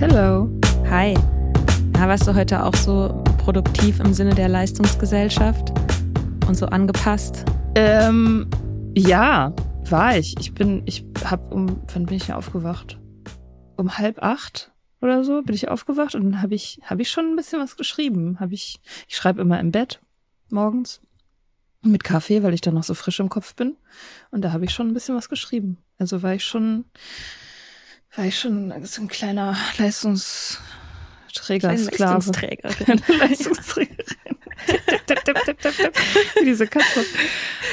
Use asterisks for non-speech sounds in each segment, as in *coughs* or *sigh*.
Hello. Hi. Na, warst du heute auch so produktiv im Sinne der Leistungsgesellschaft und so angepasst? Ähm, ja, war ich. Ich bin, ich hab um, wann bin ich denn aufgewacht? Um halb acht oder so bin ich aufgewacht und dann habe ich, habe ich schon ein bisschen was geschrieben. Habe ich, ich schreibe immer im Bett morgens mit Kaffee, weil ich dann noch so frisch im Kopf bin. Und da habe ich schon ein bisschen was geschrieben. Also war ich schon, war ich schon so ein kleiner Leistungsträger, Sklave. Leistungsträgerin. *laughs* Leistungsträgerin. Wie diese Katze.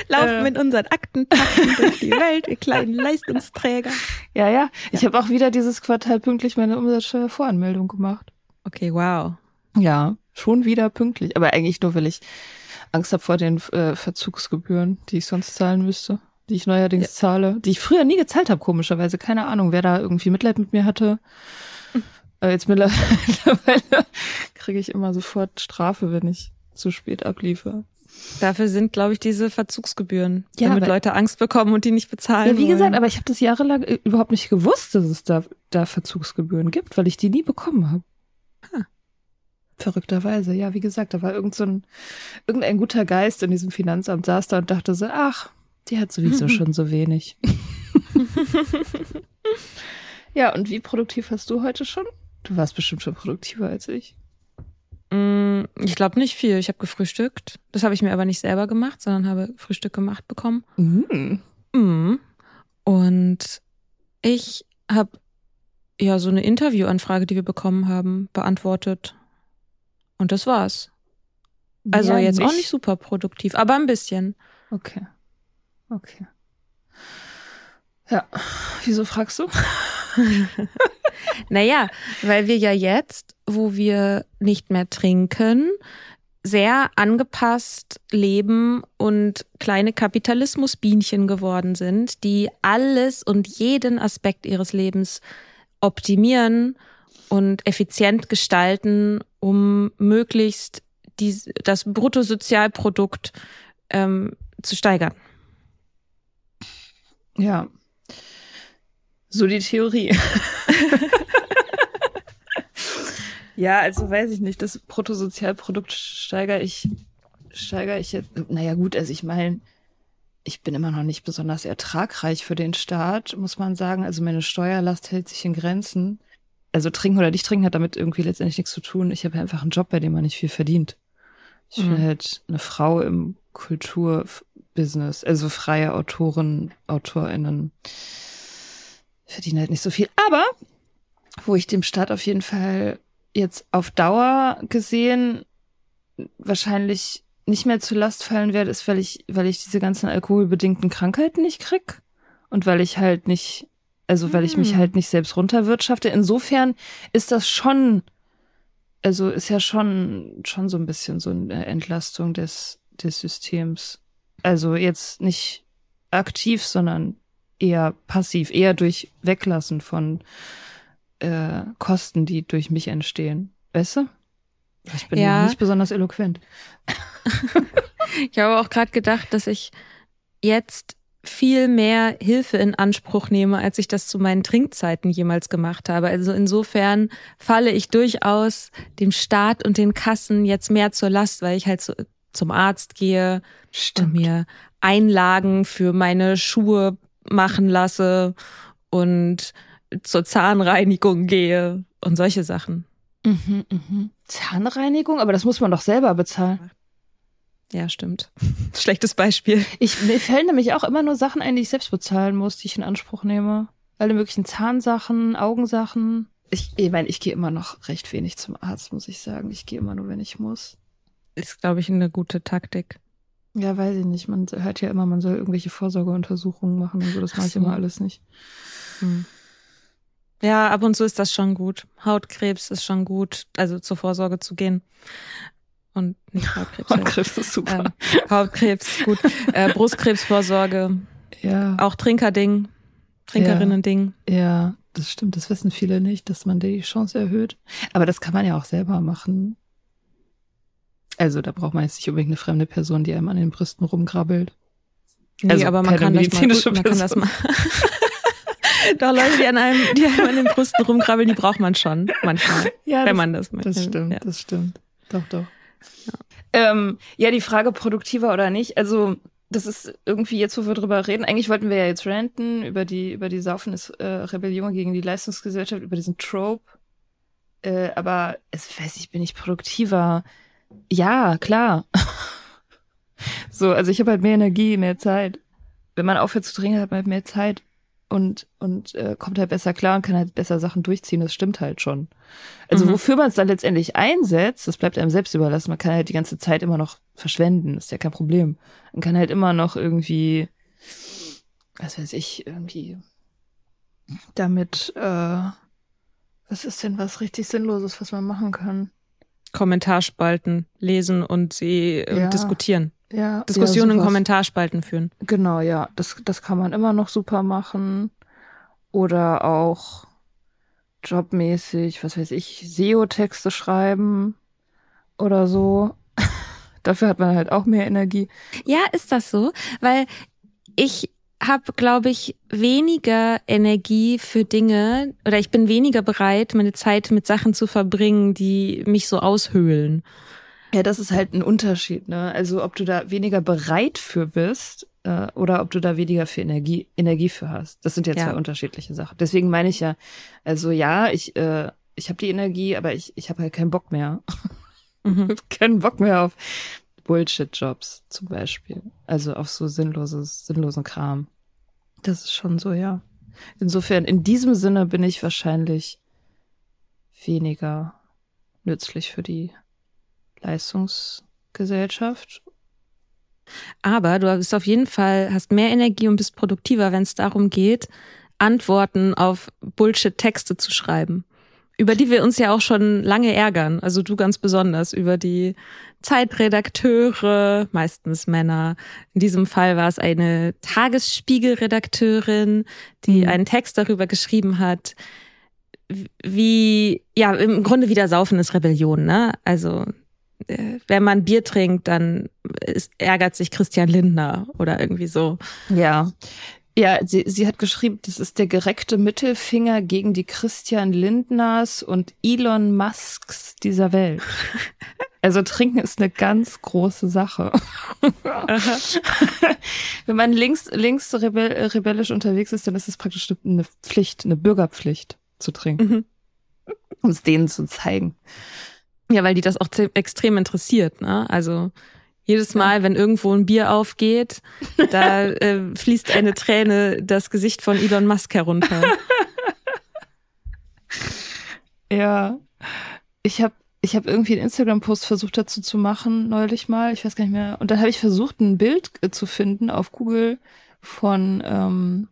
Laufen Äh. mit unseren Aktenpacken durch die Welt, ihr kleinen Leistungsträger. Ja, ja. Ich habe auch wieder dieses Quartal pünktlich meine Umsatzsteuervoranmeldung gemacht. Okay, wow. Ja, schon wieder pünktlich. Aber eigentlich nur, weil ich Angst habe vor den äh, Verzugsgebühren, die ich sonst zahlen müsste. Die ich neuerdings zahle. Die ich früher nie gezahlt habe, komischerweise. Keine Ahnung, wer da irgendwie Mitleid mit mir hatte. Äh, jetzt *laughs* mittlerweile kriege ich immer sofort Strafe, wenn ich zu spät abliefer. Dafür sind, glaube ich, diese Verzugsgebühren, Ja, damit aber- Leute Angst bekommen und die nicht bezahlen Ja, wie gesagt, wollen. aber ich habe das jahrelang äh, überhaupt nicht gewusst, dass es da, da Verzugsgebühren gibt, weil ich die nie bekommen habe. Ha. Verrückterweise, ja, wie gesagt, da war irgend so ein, irgendein guter Geist in diesem Finanzamt saß da und dachte so, ach, die hat sowieso *laughs* schon so wenig. ja, und wie produktiv hast du heute schon? Du warst bestimmt schon produktiver als ich. Mm, Ich glaube nicht viel. Ich habe gefrühstückt. Das habe ich mir aber nicht selber gemacht, sondern habe Frühstück gemacht bekommen. Mhm. Mhm. Und ich habe ja so eine Interviewanfrage, die wir bekommen haben, beantwortet. Und das war's. Also Ja, jetzt auch nicht super produktiv, aber ein bisschen. Okay. Okay. Ja, wieso fragst du? *laughs* Naja, weil wir ja jetzt, wo wir nicht mehr trinken, sehr angepasst leben und kleine Kapitalismusbienchen geworden sind, die alles und jeden Aspekt ihres Lebens optimieren und effizient gestalten, um möglichst die, das Bruttosozialprodukt ähm, zu steigern. Ja. So die Theorie. *laughs* ja, also weiß ich nicht, das Bruttosozialprodukt steigere ich, steigere ich jetzt. Naja, gut, also ich meine, ich bin immer noch nicht besonders ertragreich für den Staat, muss man sagen. Also meine Steuerlast hält sich in Grenzen. Also trinken oder nicht trinken hat damit irgendwie letztendlich nichts zu tun. Ich habe einfach einen Job, bei dem man nicht viel verdient. Ich bin Mhm. halt eine Frau im Kulturbusiness, also freie Autoren, AutorInnen verdienen halt nicht so viel. Aber wo ich dem Staat auf jeden Fall jetzt auf Dauer gesehen wahrscheinlich nicht mehr zur Last fallen werde, ist, weil ich, weil ich diese ganzen alkoholbedingten Krankheiten nicht krieg und weil ich halt nicht, also weil ich mich Hm. halt nicht selbst runterwirtschafte. Insofern ist das schon also ist ja schon, schon so ein bisschen so eine Entlastung des, des Systems. Also jetzt nicht aktiv, sondern eher passiv, eher durch Weglassen von äh, Kosten, die durch mich entstehen. Weißt du? Ich bin Ja. nicht besonders eloquent. *laughs* Ich habe auch gerade gedacht, dass ich jetzt viel mehr Hilfe in Anspruch nehme, als ich das zu meinen Trinkzeiten jemals gemacht habe. Also insofern falle ich durchaus dem Staat und den Kassen jetzt mehr zur Last, weil ich halt so zum Arzt gehe und mir Einlagen für meine Schuhe machen lasse und zur Zahnreinigung gehe und solche Sachen. Mhm, mhm. Zahnreinigung, aber das muss man doch selber bezahlen. Ja, stimmt. *laughs* Schlechtes Beispiel. Ich, mir fällen nämlich auch immer nur Sachen ein, die ich selbst bezahlen muss, die ich in Anspruch nehme. Alle möglichen Zahnsachen, Augensachen. Ich, ich meine, ich gehe immer noch recht wenig zum Arzt, muss ich sagen. Ich gehe immer nur, wenn ich muss. Ist, glaube ich, eine gute Taktik. Ja, weiß ich nicht. Man hört ja immer, man soll irgendwelche Vorsorgeuntersuchungen machen und so. Das Ach mache ich immer alles nicht. Hm. Ja, ab und zu ist das schon gut. Hautkrebs ist schon gut, also zur Vorsorge zu gehen. Und nicht Hautkrebs. *laughs* ja. Hautkrebs ist super. ähm, Hautkrebs, gut. Äh, Brustkrebsvorsorge, ja, auch Trinkerding, Trinkerinnen-Ding. ja, das stimmt. Das wissen viele nicht, dass man die Chance erhöht. Aber das kann man ja auch selber machen. Also da braucht man jetzt nicht unbedingt eine fremde Person, die einem an den Brüsten rumgrabbelt. Nee, Also aber man kann das mal, gut, man kann das mal. *laughs* Doch Leute, die an einem, die einem an den Brüsten rumkrabbeln, die braucht man schon manchmal, *laughs* Ja, wenn man das möchte. Das stimmt, Ja. das stimmt. Doch, doch. Ja. Ähm, ja, die Frage produktiver oder nicht. Also, das ist irgendwie jetzt, wo wir drüber reden. Eigentlich wollten wir ja jetzt ranten über die, über die Saufenes äh, Rebellion gegen die Leistungsgesellschaft, über diesen Trope. Äh, aber es weiß ich, bin ich produktiver? Ja, klar. *laughs* so, also ich habe halt mehr Energie, mehr Zeit. Wenn man aufhört zu trinken, hat man halt mehr Zeit und, und äh, kommt halt besser klar und kann halt besser Sachen durchziehen. Das stimmt halt schon. Also Mhm. wofür man es dann letztendlich einsetzt, das bleibt einem selbst überlassen. Man kann halt die ganze Zeit immer noch verschwenden, ist ja kein Problem. Man kann halt immer noch irgendwie, was weiß ich, irgendwie damit, äh, was ist denn was richtig Sinnloses, was man machen kann? Kommentarspalten lesen und sie äh, Ja. diskutieren. Ja, Diskussionen ja, in. Kommentarspalten führen. Genau, ja, das, das kann man immer noch super machen. Oder auch jobmäßig, was weiß ich, SEO-Texte schreiben oder so. *laughs* Dafür hat man halt auch mehr Energie. Ja, ist das so? Weil ich habe, glaube ich, weniger Energie für Dinge oder ich bin weniger bereit, meine Zeit mit Sachen zu verbringen, die mich so aushöhlen. Ja, das ist halt ein Unterschied, ne? Also ob du da weniger bereit für bist äh, oder ob du da weniger für Energie, Energie für hast. Das sind ja, Ja. zwei unterschiedliche Sachen. Deswegen meine ich ja, also ja, ich, äh, ich habe die Energie, aber ich, ich habe halt keinen Bock mehr. Mhm. *laughs* keinen Bock mehr auf Bullshit-Jobs zum Beispiel. Also auf so sinnloses, sinnlosen Kram. Das ist schon so, ja. Insofern, in diesem Sinne bin ich wahrscheinlich weniger nützlich für die Leistungsgesellschaft. Aber du bist auf jeden Fall, hast mehr Energie und bist produktiver, wenn es darum geht, Antworten auf Bullshit-Texte zu schreiben. Über die wir uns ja auch schon lange ärgern. Also du ganz besonders über die Zeitredakteure, meistens Männer. In diesem Fall war es eine Tagesspiegel-Redakteurin, die Mhm. einen Text darüber geschrieben hat, wie, ja, im Grunde wieder Saufen ist Rebellion, ne? Also, äh, wenn man Bier trinkt, dann ist, ärgert sich Christian Lindner oder irgendwie so. Ja. Ja, sie, sie hat geschrieben, das ist der gereckte Mittelfinger gegen die Christian Lindners und Elon Musks dieser Welt. *laughs* Also trinken ist eine ganz große Sache. *laughs* Wenn man links, links rebell, rebellisch unterwegs ist, dann ist es praktisch eine Pflicht, eine Bürgerpflicht zu trinken, Mhm. um es denen zu zeigen. Ja, weil die das auch extrem interessiert, ne? Also jedes Mal, wenn irgendwo ein Bier aufgeht, da *laughs* äh, fließt eine Träne das Gesicht von Elon Musk herunter. *laughs* Ja, ich habe ich hab irgendwie einen Instagram-Post versucht dazu zu machen, neulich mal, ich weiß gar nicht mehr. Und dann habe ich versucht, ein Bild äh, zu finden auf Google von, ähm,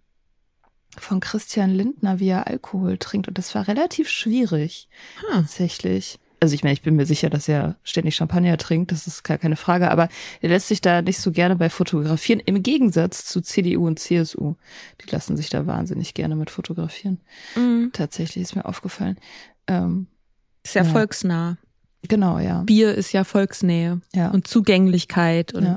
von Christian Lindner, wie er Alkohol trinkt. Und das war relativ schwierig, Hm. tatsächlich. Also ich meine, ich bin mir sicher, dass er ständig Champagner trinkt, das ist gar keine Frage, aber er lässt sich da nicht so gerne bei fotografieren, im Gegensatz zu CDU und CSU. Die lassen sich da wahnsinnig gerne mit fotografieren. Mhm. Tatsächlich ist mir aufgefallen. Ähm, Ist ja, Ja. volksnah. genau, ja. Bier ist ja Volksnähe Ja. und Zugänglichkeit und Ja.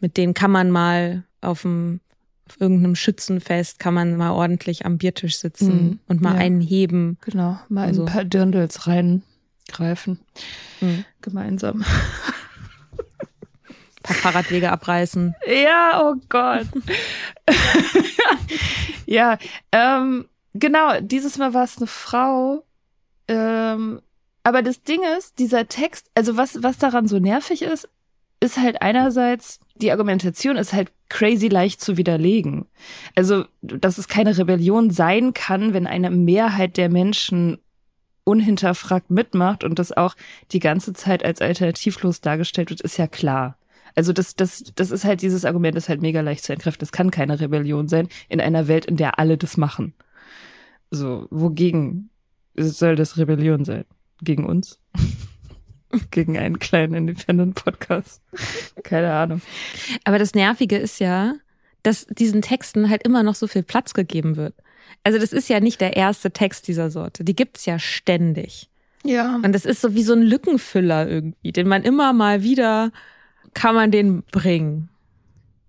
mit denen kann man mal auf dem auf irgendeinem Schützenfest kann man mal ordentlich am Biertisch sitzen Mhm. und mal Ja. einen heben. Genau, mal Also- ein paar Dirndls reingreifen. Mhm. Gemeinsam. Ein paar Fahrradwege abreißen. Ja, oh Gott. *laughs* ja, ähm, genau, dieses Mal war es eine Frau. Ähm, aber das Ding ist, dieser Text, also was, was daran so nervig ist, ist halt einerseits, die Argumentation ist halt crazy leicht zu widerlegen. Also, dass es keine Rebellion sein kann, wenn eine Mehrheit der Menschen unhinterfragt mitmacht und das auch die ganze Zeit als alternativlos dargestellt wird, ist ja klar. Also das, das, das ist halt dieses Argument, ist halt mega leicht zu entkräften. Das kann keine Rebellion sein in einer Welt, in der alle das machen. So, wogegen soll das Rebellion sein? Gegen uns? *laughs* Gegen einen kleinen Independent-Podcast? Keine Ahnung. Aber das Nervige ist ja, dass diesen Texten halt immer noch so viel Platz gegeben wird. Also das ist ja nicht der erste Text dieser Sorte. Die gibt's ja ständig. Ja. Und das ist so wie so ein Lückenfüller irgendwie, den man immer mal wieder kann man den bringen.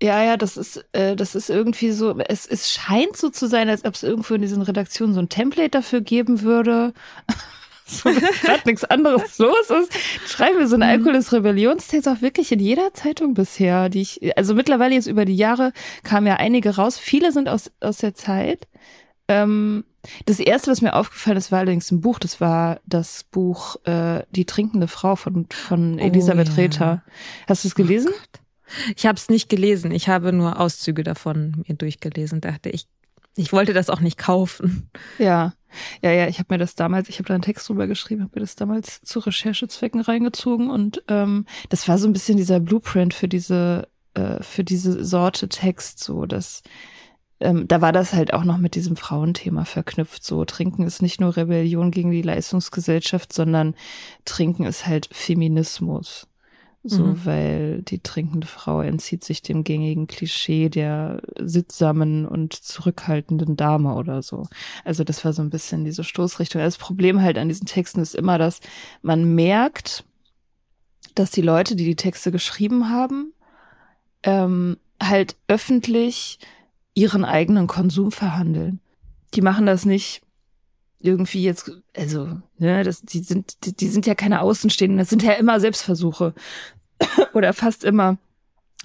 Ja, ja, das ist, äh, das ist irgendwie so, es, es scheint so zu sein, als ob es irgendwo in diesen Redaktionen so ein Template dafür geben würde. *laughs* so, gerade *laughs* nichts anderes los ist, schreiben wir so einen Alkohol des Rebellionstext auch wirklich in jeder Zeitung bisher, die ich, also mittlerweile jetzt über die Jahre kamen ja einige raus. Viele sind aus, aus der Zeit. Ähm, das erste, was mir aufgefallen ist, war allerdings ein Buch. Das war das Buch äh, Die trinkende Frau von, von Oh, Elisabeth ja. Rether. Hast du es gelesen? Ich habe es nicht gelesen. Ich habe nur Auszüge davon mir durchgelesen. Dachte ich, ich wollte das auch nicht kaufen. Ja, ja, ja, ich habe mir das damals, ich habe da einen Text drüber geschrieben, habe mir das damals zu Recherchezwecken reingezogen und ähm, das war so ein bisschen dieser Blueprint für diese äh, für diese Sorte Text, so dass ähm, da war das halt auch noch mit diesem Frauenthema verknüpft. So Trinken ist nicht nur Rebellion gegen die Leistungsgesellschaft, sondern Trinken ist halt Feminismus. So, Mhm. weil die trinkende Frau entzieht sich dem gängigen Klischee der sittsamen und zurückhaltenden Dame oder so. Also das war so ein bisschen diese Stoßrichtung. Das Problem halt an diesen Texten ist immer, dass man merkt, dass die Leute, die die Texte geschrieben haben, ähm, halt öffentlich ihren eigenen Konsum verhandeln. Die machen das nicht irgendwie jetzt, also, ne, das, die sind, die, die sind ja keine Außenstehenden, das sind ja immer Selbstversuche. *coughs* Oder fast immer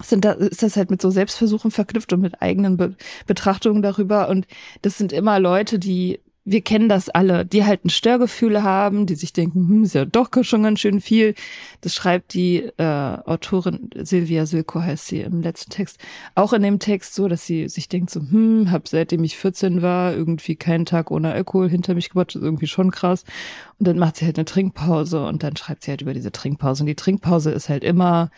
sind da, ist das halt mit so Selbstversuchen verknüpft und mit eigenen Be Betrachtungen darüber. Und das sind immer Leute, die, wir kennen das alle, die halt ein Störgefühl haben, die sich denken, hm, ist ja doch schon ganz schön viel. Das schreibt die äh, Autorin Silvia Silko heißt sie im letzten Text. Auch in dem Text so, dass sie sich denkt so, hm, hab seitdem ich 14 war, irgendwie keinen Tag ohne Alkohol hinter mich gebracht, ist irgendwie schon krass. Und dann macht sie halt eine Trinkpause und dann schreibt sie halt über diese Trinkpause. Und die Trinkpause ist halt immer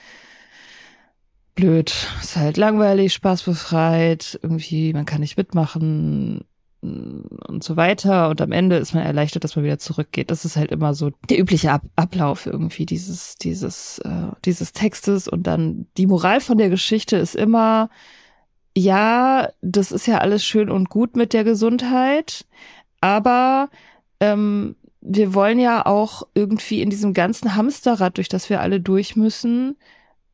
blöd, ist halt langweilig, spaßbefreit, irgendwie, man kann nicht mitmachen und so weiter. Und am Ende ist man erleichtert, dass man wieder zurückgeht. Das ist halt immer so der übliche Ab Ablauf irgendwie dieses, dieses, äh, dieses Textes. Und dann die Moral von der Geschichte ist immer, ja, das ist ja alles schön und gut mit der Gesundheit, aber ähm, wir wollen ja auch irgendwie in diesem ganzen Hamsterrad, durch das wir alle durch müssen,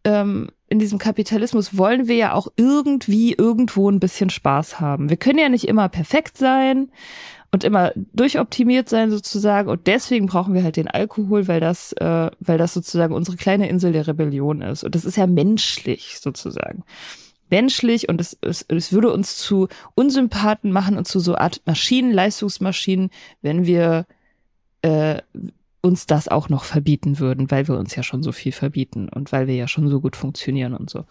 ähm, in diesem Kapitalismus wollen wir ja auch irgendwie irgendwo ein bisschen Spaß haben. Wir können ja nicht immer perfekt sein und immer durchoptimiert sein sozusagen und deswegen brauchen wir halt den Alkohol, weil das, äh, weil das sozusagen unsere kleine Insel der Rebellion ist und das ist ja menschlich sozusagen. Menschlich und es, es, es würde uns zu Unsympathen machen und zu so Art Maschinen, Leistungsmaschinen, wenn wir äh, uns das auch noch verbieten würden, weil wir uns ja schon so viel verbieten und weil wir ja schon so gut funktionieren und so.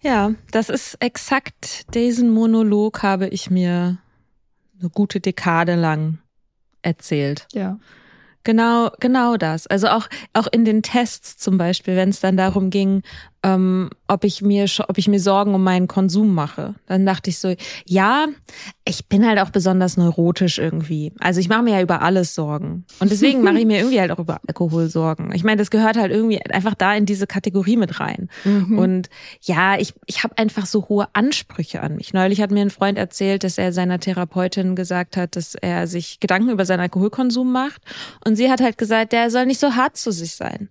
Ja, das ist exakt diesen Monolog habe ich mir eine gute Dekade lang erzählt. Ja. Genau, genau das. Also auch, auch in den Tests zum Beispiel, wenn es dann darum ging, ähm, ob ich mir ob ich mir Sorgen um meinen Konsum mache. Dann dachte ich so, ja, ich bin halt auch besonders neurotisch irgendwie. Also ich mache mir ja über alles Sorgen und deswegen mache ich mir irgendwie halt auch über Alkohol Sorgen. Ich meine, das gehört halt irgendwie einfach da in diese Kategorie mit rein. Mhm. Und ja, ich ich habe einfach so hohe Ansprüche an mich. Neulich hat mir ein Freund erzählt, dass er seiner Therapeutin gesagt hat, dass er sich Gedanken über seinen Alkoholkonsum macht und sie hat halt gesagt, der soll nicht so hart zu sich sein.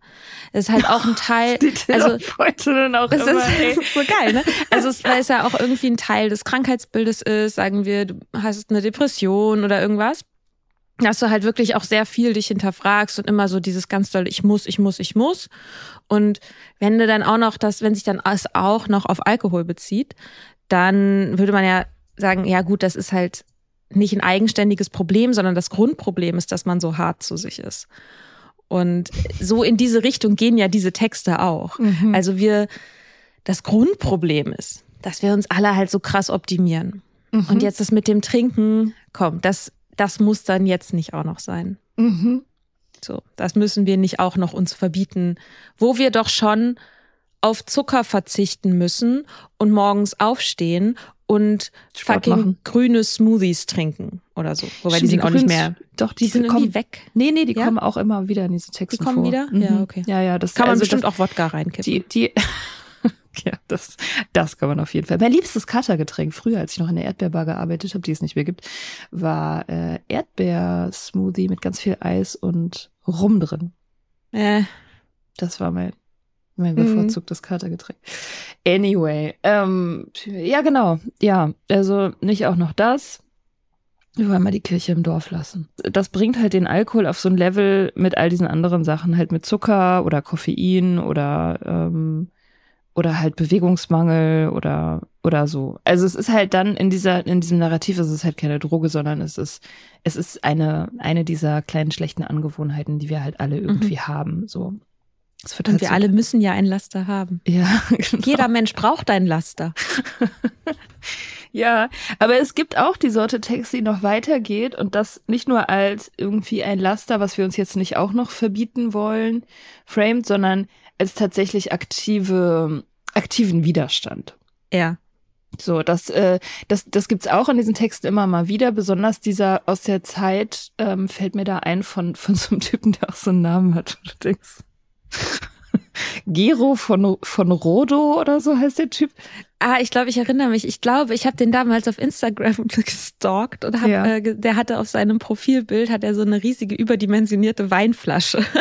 Das ist halt auch ein Teil, *laughs* also dann auch das immer, ist *laughs* so geil, ne? Also es, weil es ja auch irgendwie ein Teil des Krankheitsbildes ist, sagen wir, du hast eine Depression oder irgendwas dass du halt wirklich auch sehr viel dich hinterfragst und immer so dieses ganz doll, ich muss, ich muss, ich muss. Und wenn du dann auch noch das, wenn sich dann das auch noch auf Alkohol bezieht, dann würde man ja sagen, ja gut, das ist halt nicht ein eigenständiges Problem, sondern das Grundproblem ist, dass man so hart zu sich ist. Und so in diese Richtung gehen ja diese Texte auch. Mhm. Also wir, das Grundproblem ist, dass wir uns alle halt so krass optimieren. Mhm. Und jetzt das mit dem Trinken, komm, das, das muss dann jetzt nicht auch noch sein. Mhm. So, das müssen wir nicht auch noch uns verbieten, wo wir doch schon auf Zucker verzichten müssen und morgens aufstehen und Sport fucking machen. grüne Smoothies trinken oder so. Wobei Stimmt, die sind auch nicht mehr. Doch, die, die sind kommen, irgendwie weg. Nee, nee, die ja? kommen auch immer wieder in diese Texte Die kommen vor. wieder? Mhm. Ja, okay. Ja, ja, das kann man also bestimmt das, auch Wodka reinkippen. Die, die, *laughs* ja, das, das kann man auf jeden Fall. Mein liebstes Katergetränk, früher, als ich noch in der Erdbeerbar gearbeitet habe, die es nicht mehr gibt, war äh, Erdbeersmoothie mit ganz viel Eis und Rum drin. Äh. Das war mein mein mhm. bevorzugtes Katergetränk. Anyway, ähm, ja genau, ja, also nicht auch noch das. Wir wollen mal die Kirche im Dorf lassen. Das bringt halt den Alkohol auf so ein Level mit all diesen anderen Sachen, halt mit Zucker oder Koffein oder ähm, oder halt Bewegungsmangel oder oder so. Also es ist halt dann in dieser in diesem Narrativ ist es halt keine Droge, sondern es ist es ist eine eine dieser kleinen schlechten Angewohnheiten, die wir halt alle irgendwie mhm. haben. So und halt wir so alle müssen ja ein Laster haben. Ja, *laughs* genau. Jeder Mensch braucht ein Laster. *laughs* ja, aber es gibt auch die Sorte Text, die noch weitergeht und das nicht nur als irgendwie ein Laster, was wir uns jetzt nicht auch noch verbieten wollen, framed, sondern als tatsächlich aktive, aktiven Widerstand. Ja. So, das, äh, das, das gibt's auch in diesen Texten immer mal wieder. Besonders dieser aus der Zeit ähm, fällt mir da ein von von so einem Typen, der auch so einen Namen hat. Du denkst, *laughs* Gero von, von Rodo oder so heißt der Typ. Ah, ich glaube, ich erinnere mich. Ich glaube, ich habe den damals auf Instagram *laughs* gestalkt und hab, ja. äh, der hatte auf seinem Profilbild hat er so eine riesige überdimensionierte Weinflasche. *laughs*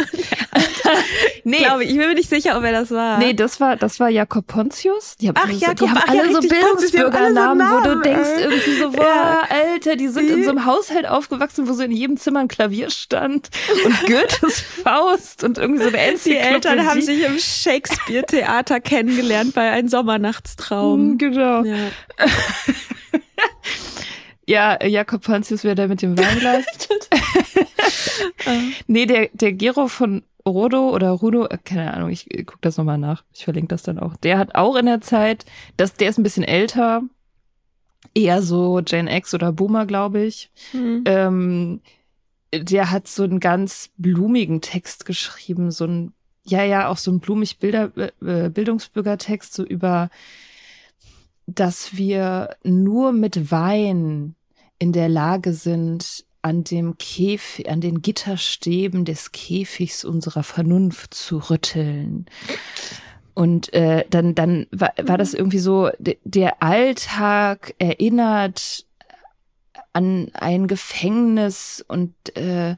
*laughs* nee, glaube ich. Ich bin mir nicht sicher, ob er das war. Nee, das war das war Jakob Pontius. Die haben, ach, so, Jakob, die haben ach, alle ja, so Bildungsbürgernamen, wo du denkst ey. irgendwie so, boah, ja. Alter, die sind in so einem Haushalt aufgewachsen, wo so in jedem Zimmer ein Klavier stand und Goethes *laughs* Faust und irgendwie so eine Enzyklopädie. Die Eltern haben sich im Shakespeare-Theater kennengelernt bei einem Sommernachtstraum. Mhm, genau. Ja. *laughs* Ja, Jakob Pontius wäre der mit dem Weinglas. *laughs* nee, der, der Gero von Rodo oder Rudo, äh, keine Ahnung, ich guck das nochmal nach. Ich verlinke das dann auch. Der hat auch in der Zeit, das, der ist ein bisschen älter, eher so Jane X oder Boomer, glaube ich. Mhm. Ähm, der hat so einen ganz blumigen Text geschrieben, so ein, ja, ja, auch so ein blumig Bilder, äh, Bildungsbürgertext, so über, dass wir nur mit Wein in der Lage sind, an dem Käfig, an den Gitterstäben des Käfigs unserer Vernunft zu rütteln. Und äh, dann, dann war, war das irgendwie so, der Alltag erinnert an ein Gefängnis und äh,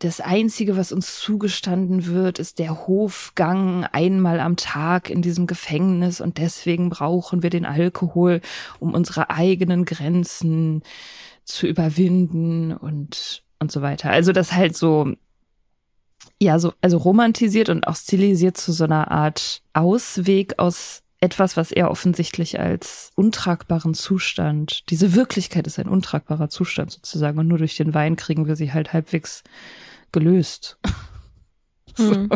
das Einzige, was uns zugestanden wird, ist der Hofgang einmal am Tag in diesem Gefängnis und deswegen brauchen wir den Alkohol, um unsere eigenen Grenzen zu überwinden und, und so weiter. Also das halt so, ja, so, also romantisiert und auch stilisiert zu so einer Art Ausweg aus etwas, was er offensichtlich als untragbaren Zustand, diese Wirklichkeit ist ein untragbarer Zustand sozusagen und nur durch den Wein kriegen wir sie halt halbwegs gelöst. *laughs* Mhm.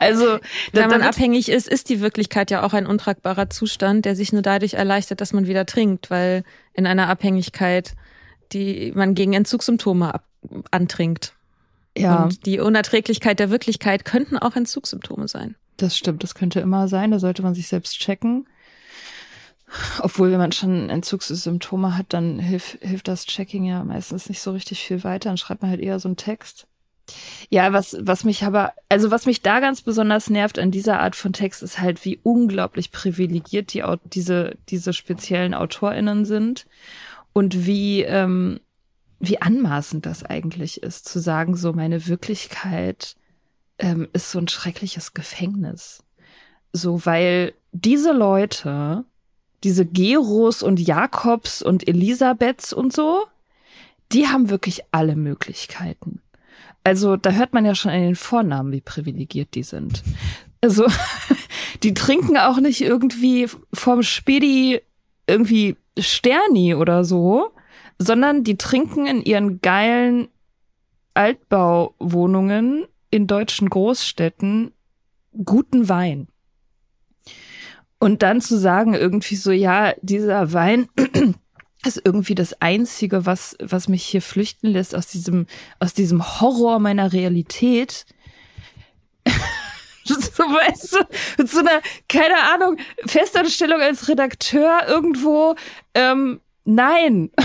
Also, wenn man abhängig ist, ist die Wirklichkeit ja auch ein untragbarer Zustand, der sich nur dadurch erleichtert, dass man wieder trinkt, weil in einer Abhängigkeit die man gegen Entzugssymptome ab, antrinkt. Ja. Und die Unerträglichkeit der Wirklichkeit könnten auch Entzugssymptome sein. Das stimmt, das könnte immer sein. Da sollte man sich selbst checken. Obwohl, wenn man schon Entzugssymptome hat, dann hilft, hilft das Checking ja meistens nicht so richtig viel weiter. Dann schreibt man halt eher so einen Text. Ja, was, was mich aber, also was mich da ganz besonders nervt an dieser Art von Text, ist halt, wie unglaublich privilegiert die, diese, diese speziellen AutorInnen sind und wie, ähm, wie anmaßend das eigentlich ist, zu sagen, so meine Wirklichkeit ähm, ist so ein schreckliches Gefängnis. So, weil diese Leute, diese Geros und Jakobs und Elisabeths und so, die haben wirklich alle Möglichkeiten. Also da hört man ja schon an den Vornamen, wie privilegiert die sind. Also *laughs* die trinken auch nicht irgendwie vom Spedi irgendwie Sterni oder so, sondern die trinken in ihren geilen Altbauwohnungen in deutschen Großstädten guten Wein. Und dann zu sagen irgendwie so, ja, dieser Wein *clears throat* ist irgendwie das einzige, was, was mich hier flüchten lässt aus diesem, aus diesem Horror meiner Realität. *laughs* so, weißt du, mit so einer, keine Ahnung, Festanstellung als Redakteur irgendwo, ähm, nein. *laughs*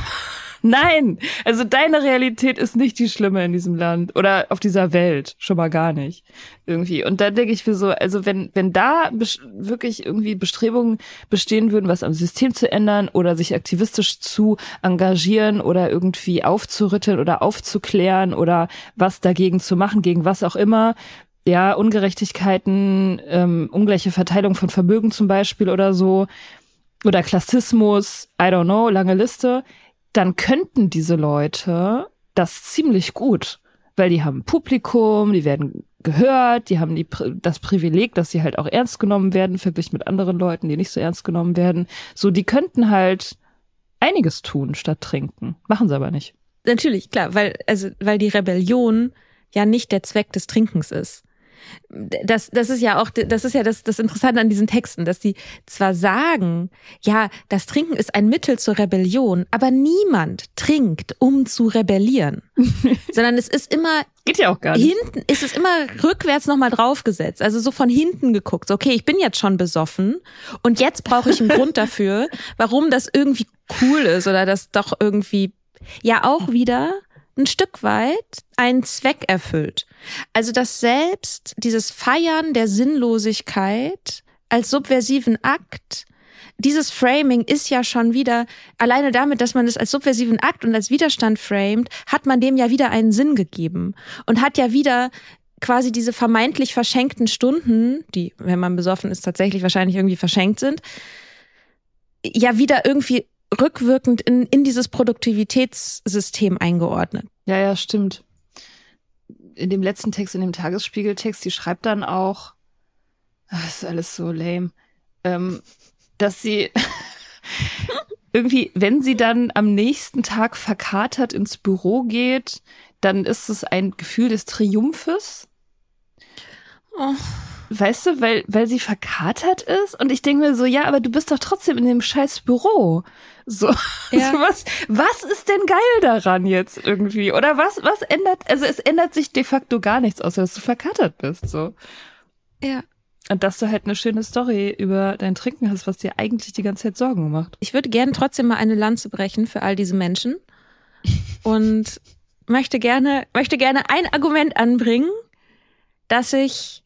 Nein, also deine Realität ist nicht die schlimme in diesem Land oder auf dieser Welt, schon mal gar nicht irgendwie. Und da denke ich mir so, also wenn wenn da wirklich irgendwie Bestrebungen bestehen würden, was am System zu ändern oder sich aktivistisch zu engagieren oder irgendwie aufzurütteln oder aufzuklären oder was dagegen zu machen, gegen was auch immer, ja, Ungerechtigkeiten, ähm, ungleiche Verteilung von Vermögen zum Beispiel oder so, oder Klassismus, I don't know, lange Liste dann könnten diese Leute das ziemlich gut, weil die haben Publikum, die werden gehört, die haben die, das Privileg, dass sie halt auch ernst genommen werden, verglichen mit anderen Leuten, die nicht so ernst genommen werden. So, die könnten halt einiges tun statt trinken. Machen sie aber nicht. Natürlich, klar, weil, also, weil die Rebellion ja nicht der Zweck des Trinkens ist das, das ist ja auch, das ist ja das, das Interessante an diesen Texten, dass die zwar sagen, ja, das Trinken ist ein Mittel zur Rebellion, aber niemand trinkt, um zu rebellieren, *laughs* sondern es ist immer Geht ja auch gar nicht. Hinten ist es immer rückwärts nochmal draufgesetzt. Also so von hinten geguckt. So, okay, ich bin jetzt schon besoffen und jetzt brauche ich einen *laughs* Grund dafür, warum das irgendwie cool ist oder das doch irgendwie ja auch wieder ein Stück weit einen Zweck erfüllt. Also dass selbst dieses Feiern der Sinnlosigkeit als subversiven Akt dieses Framing ist ja schon wieder, alleine damit, dass man es als subversiven Akt und als Widerstand framed, hat man dem ja wieder einen Sinn gegeben und hat ja wieder quasi diese vermeintlich verschenkten Stunden, die, wenn man besoffen ist, tatsächlich wahrscheinlich irgendwie verschenkt sind, ja wieder irgendwie rückwirkend in, in dieses Produktivitätssystem eingeordnet. Ja, ja, stimmt. In dem letzten Text, in dem Tagesspiegeltext, die schreibt dann auch, ach, das ist alles so lame, ähm, dass sie *laughs* irgendwie, wenn sie dann am nächsten Tag verkatert ins Büro geht, dann ist es ein Gefühl des Triumphes. Oh weißt du, weil, weil sie verkatert ist und ich denke mir so, ja, aber du bist doch trotzdem in dem scheiß Büro. So, *laughs* ja. so was, was ist denn geil daran jetzt irgendwie? Oder was, was ändert, also es ändert sich de facto gar nichts, außer dass du verkatert bist, so. Ja. Und dass du halt eine schöne Story über dein Trinken hast, was dir eigentlich die ganze Zeit Sorgen macht. Ich würde gerne trotzdem mal eine Lanze brechen für all diese Menschen und möchte gerne, möchte gerne ein Argument anbringen, dass ich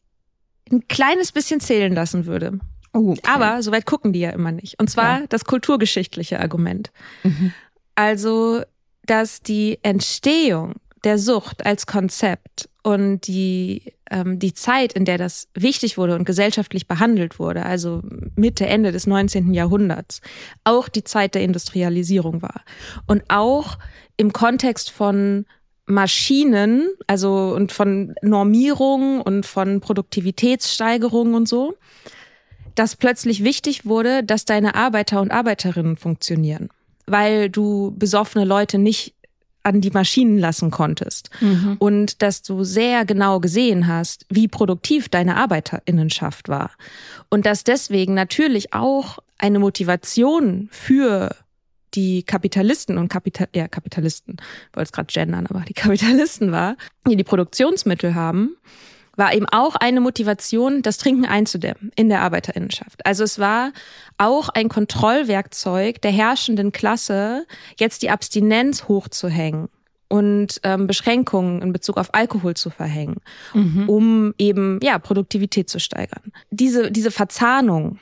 ein kleines bisschen zählen lassen würde. Oh, okay. Aber soweit gucken die ja immer nicht. Und zwar ja. das kulturgeschichtliche Argument. Mhm. Also, dass die Entstehung der Sucht als Konzept und die, ähm, die Zeit, in der das wichtig wurde und gesellschaftlich behandelt wurde, also Mitte, Ende des 19. Jahrhunderts, auch die Zeit der Industrialisierung war. Und auch im Kontext von Maschinen, also und von Normierung und von Produktivitätssteigerung und so, dass plötzlich wichtig wurde, dass deine Arbeiter und Arbeiterinnen funktionieren, weil du besoffene Leute nicht an die Maschinen lassen konntest mhm. und dass du sehr genau gesehen hast, wie produktiv deine Arbeiterinnenschaft war und dass deswegen natürlich auch eine Motivation für die Kapitalisten und Kapital, ja, Kapitalisten, wollte es gerade gendern, aber die Kapitalisten war, die die Produktionsmittel haben, war eben auch eine Motivation, das Trinken einzudämmen in der Arbeiterinnenschaft. Also es war auch ein Kontrollwerkzeug der herrschenden Klasse, jetzt die Abstinenz hochzuhängen und ähm, Beschränkungen in Bezug auf Alkohol zu verhängen, mhm. um eben ja Produktivität zu steigern. Diese diese Verzahnung,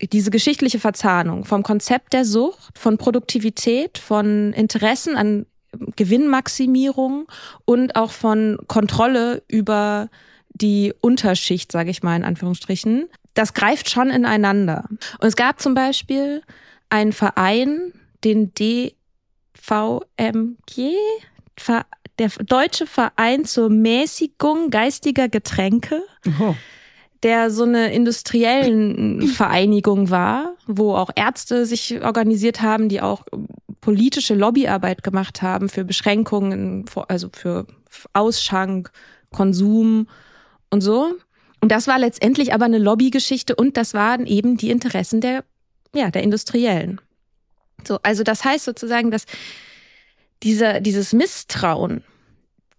diese geschichtliche Verzahnung vom Konzept der Sucht, von Produktivität, von Interessen an Gewinnmaximierung und auch von Kontrolle über die Unterschicht, sage ich mal in Anführungsstrichen, das greift schon ineinander. Und es gab zum Beispiel einen Verein, den DVMG, der Deutsche Verein zur Mäßigung geistiger Getränke. Oh der so eine industriellen Vereinigung war, wo auch Ärzte sich organisiert haben, die auch politische Lobbyarbeit gemacht haben für Beschränkungen, also für Ausschank, Konsum und so. Und das war letztendlich aber eine Lobbygeschichte und das waren eben die Interessen der, ja, der Industriellen. So, also das heißt sozusagen, dass dieser, dieses Misstrauen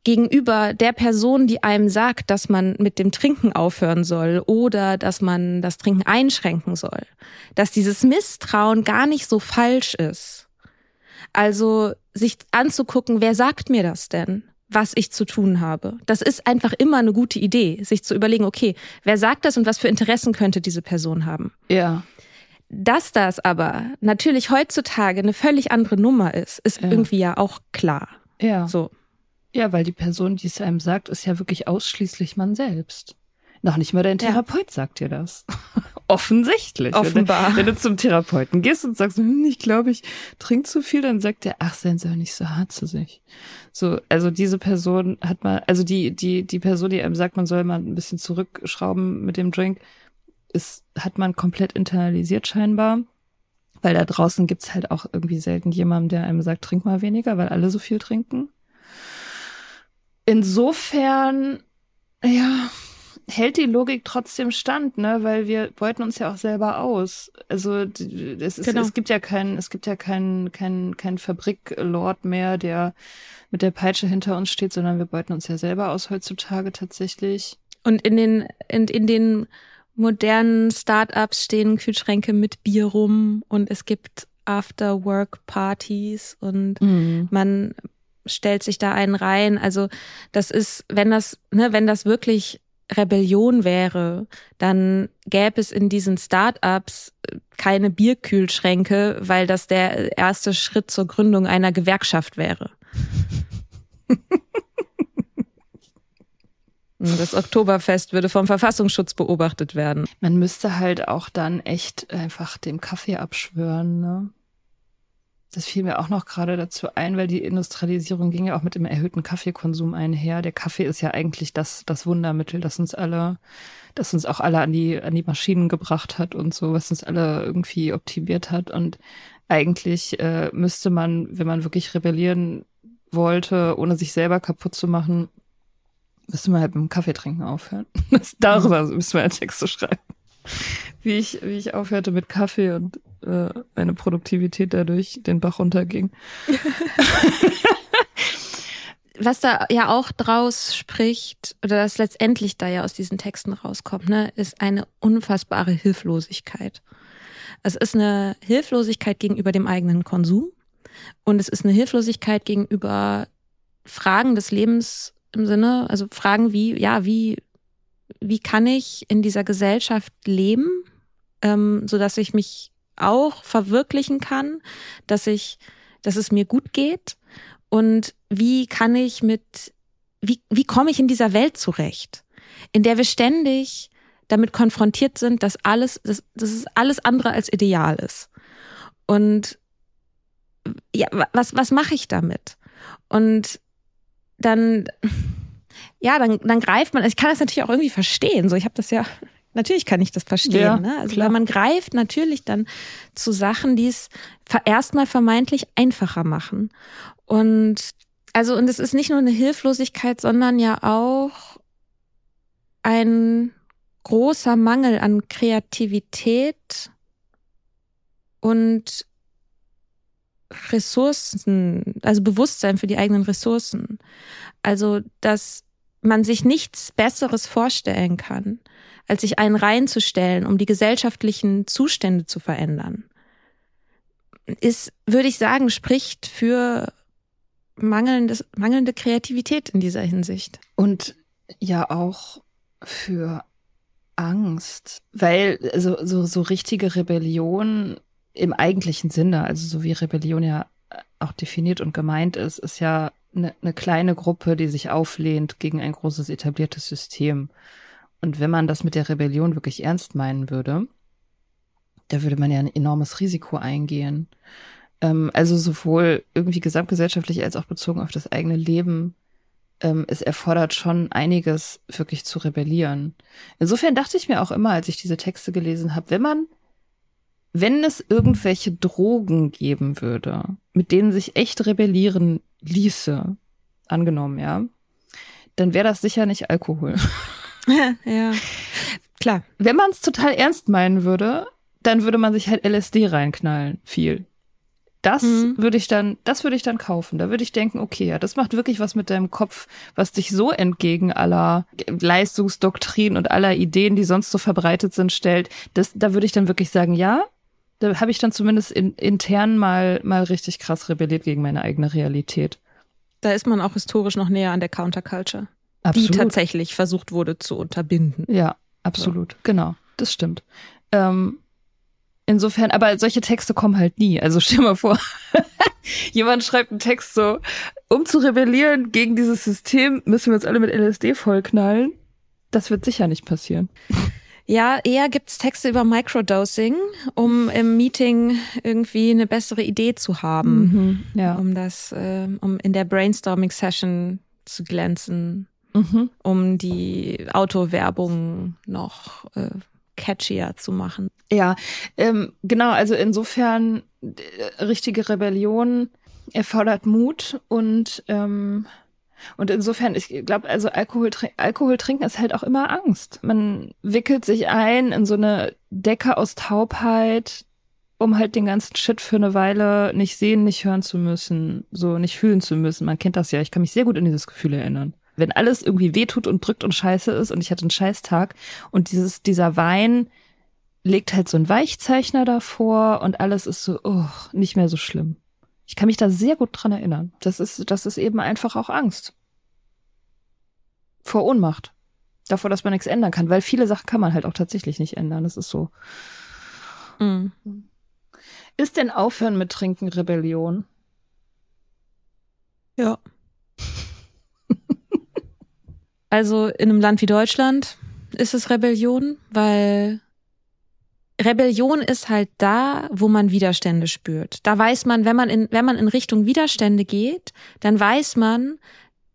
gegenüber der Person, die einem sagt, dass man mit dem Trinken aufhören soll oder dass man das Trinken einschränken soll, dass dieses Misstrauen gar nicht so falsch ist. Also sich anzugucken, wer sagt mir das denn? was ich zu tun habe. Das ist einfach immer eine gute Idee, sich zu überlegen, okay, wer sagt das und was für Interessen könnte diese Person haben. Ja. Dass das aber natürlich heutzutage eine völlig andere Nummer ist, ist ja. irgendwie ja auch klar. Ja. So. Ja, weil die Person, die es einem sagt, ist ja wirklich ausschließlich man selbst. Noch nicht mal dein Therapeut ja. sagt dir das. *laughs* Offensichtlich. Offenbar. Wenn du, wenn du, zum Therapeuten gehst und sagst, hm, ich glaube, ich trinke zu viel, dann sagt er, ach, seien Sie doch nicht so hart zu sich. So, also diese Person hat mal, also die, die, die Person, die einem sagt, man soll mal ein bisschen zurückschrauben mit dem Drink, ist, hat man komplett internalisiert scheinbar. Weil da draußen gibt's halt auch irgendwie selten jemanden, der einem sagt, trink mal weniger, weil alle so viel trinken. Insofern, ja, hält die Logik trotzdem stand, ne? Weil wir beuten uns ja auch selber aus. Also es, ist, genau. es gibt ja keinen, es gibt ja keinen, keinen, keinen Fabriklord mehr, der mit der Peitsche hinter uns steht, sondern wir beuten uns ja selber aus heutzutage tatsächlich. Und in den, in, in den modernen Startups stehen Kühlschränke mit Bier rum und es gibt After-Work-Partys und mhm. man stellt sich da einen rein. Also das ist, wenn das, ne, wenn das wirklich Rebellion wäre, dann gäbe es in diesen Startups keine Bierkühlschränke, weil das der erste Schritt zur Gründung einer Gewerkschaft wäre. *laughs* Das Oktoberfest würde vom Verfassungsschutz beobachtet werden. Man müsste halt auch dann echt einfach dem Kaffee abschwören, ne? Das fiel mir auch noch gerade dazu ein, weil die Industrialisierung ging ja auch mit dem erhöhten Kaffeekonsum einher. Der Kaffee ist ja eigentlich das, das Wundermittel, das uns alle, das uns auch alle an die, an die Maschinen gebracht hat und so, was uns alle irgendwie optimiert hat. Und eigentlich äh, müsste man, wenn man wirklich rebellieren wollte, ohne sich selber kaputt zu machen, müsste man halt mit dem Kaffee trinken aufhören. *laughs* Darüber müssen wir einen Text zu schreiben. Wie ich, wie ich aufhörte mit Kaffee und äh, meine Produktivität dadurch den Bach runterging. *laughs* Was da ja auch draus spricht, oder das letztendlich da ja aus diesen Texten rauskommt, ne, ist eine unfassbare Hilflosigkeit. Es ist eine Hilflosigkeit gegenüber dem eigenen Konsum und es ist eine Hilflosigkeit gegenüber Fragen des Lebens im Sinne, also Fragen wie, ja, wie, wie kann ich in dieser Gesellschaft leben, ähm, so dass ich mich auch verwirklichen kann, dass ich, dass es mir gut geht und wie kann ich mit, wie, wie komme ich in dieser Welt zurecht, in der wir ständig damit konfrontiert sind, dass alles, dass, dass es alles andere als ideal ist. Und ja, was, was mache ich damit? Und dann, ja, dann, dann greift man, ich kann das natürlich auch irgendwie verstehen. So, ich habe das ja Natürlich kann ich das verstehen. Ja, ne? Also weil man greift natürlich dann zu Sachen, die es erstmal vermeintlich einfacher machen. Und also, und es ist nicht nur eine Hilflosigkeit, sondern ja auch ein großer Mangel an Kreativität und Ressourcen, also Bewusstsein für die eigenen Ressourcen. Also, dass man sich nichts Besseres vorstellen kann, als sich einen reinzustellen, um die gesellschaftlichen Zustände zu verändern, ist, würde ich sagen, spricht für mangelndes, mangelnde Kreativität in dieser Hinsicht. Und ja auch für Angst, weil so, so, so richtige Rebellion im eigentlichen Sinne, also so wie Rebellion ja auch definiert und gemeint ist, ist ja eine, eine kleine Gruppe, die sich auflehnt gegen ein großes etabliertes System. Und wenn man das mit der Rebellion wirklich ernst meinen würde, da würde man ja ein enormes Risiko eingehen. Ähm, also sowohl irgendwie gesamtgesellschaftlich als auch bezogen auf das eigene Leben. Ähm, es erfordert schon einiges, wirklich zu rebellieren. Insofern dachte ich mir auch immer, als ich diese Texte gelesen habe, wenn man, wenn es irgendwelche Drogen geben würde, mit denen sich echt rebellieren ließe, angenommen, ja, dann wäre das sicher nicht Alkohol. *laughs* *laughs* ja, klar. Wenn man es total ernst meinen würde, dann würde man sich halt LSD reinknallen, viel. Das mhm. würde ich dann, das würde ich dann kaufen. Da würde ich denken, okay, ja, das macht wirklich was mit deinem Kopf, was dich so entgegen aller Leistungsdoktrin und aller Ideen, die sonst so verbreitet sind, stellt. Das, da würde ich dann wirklich sagen, ja, da habe ich dann zumindest in, intern mal, mal richtig krass rebelliert gegen meine eigene Realität. Da ist man auch historisch noch näher an der Counterculture, Absolut. die tatsächlich versucht wurde zu unterbinden. Ja, absolut, so. genau, das stimmt. Ähm, insofern, aber solche Texte kommen halt nie. Also stell mal vor, *laughs* jemand schreibt einen Text so, um zu rebellieren gegen dieses System, müssen wir uns alle mit LSD vollknallen. Das wird sicher nicht passieren. Ja, eher gibt's Texte über Microdosing, um im Meeting irgendwie eine bessere Idee zu haben, mhm, ja. um das, äh, um in der Brainstorming-Session zu glänzen, mhm. um die Autowerbung noch äh, catchier zu machen. Ja, ähm, genau. Also insofern äh, richtige Rebellion erfordert Mut und ähm, und insofern, ich glaube, also Alkohol, Alkohol trinken ist halt auch immer Angst. Man wickelt sich ein in so eine Decke aus Taubheit, um halt den ganzen Shit für eine Weile nicht sehen, nicht hören zu müssen, so nicht fühlen zu müssen. Man kennt das ja. Ich kann mich sehr gut an dieses Gefühl erinnern. Wenn alles irgendwie wehtut und drückt und scheiße ist und ich hatte einen Scheißtag und dieses, dieser Wein legt halt so ein Weichzeichner davor und alles ist so, oh, nicht mehr so schlimm. Ich kann mich da sehr gut dran erinnern. Das ist, das ist eben einfach auch Angst. Vor Ohnmacht. Davor, dass man nichts ändern kann, weil viele Sachen kann man halt auch tatsächlich nicht ändern. Das ist so. Mhm. Ist denn Aufhören mit Trinken Rebellion? Ja. Also in einem Land wie Deutschland ist es Rebellion, weil Rebellion ist halt da, wo man Widerstände spürt. Da weiß man, wenn man in, wenn man in Richtung Widerstände geht, dann weiß man,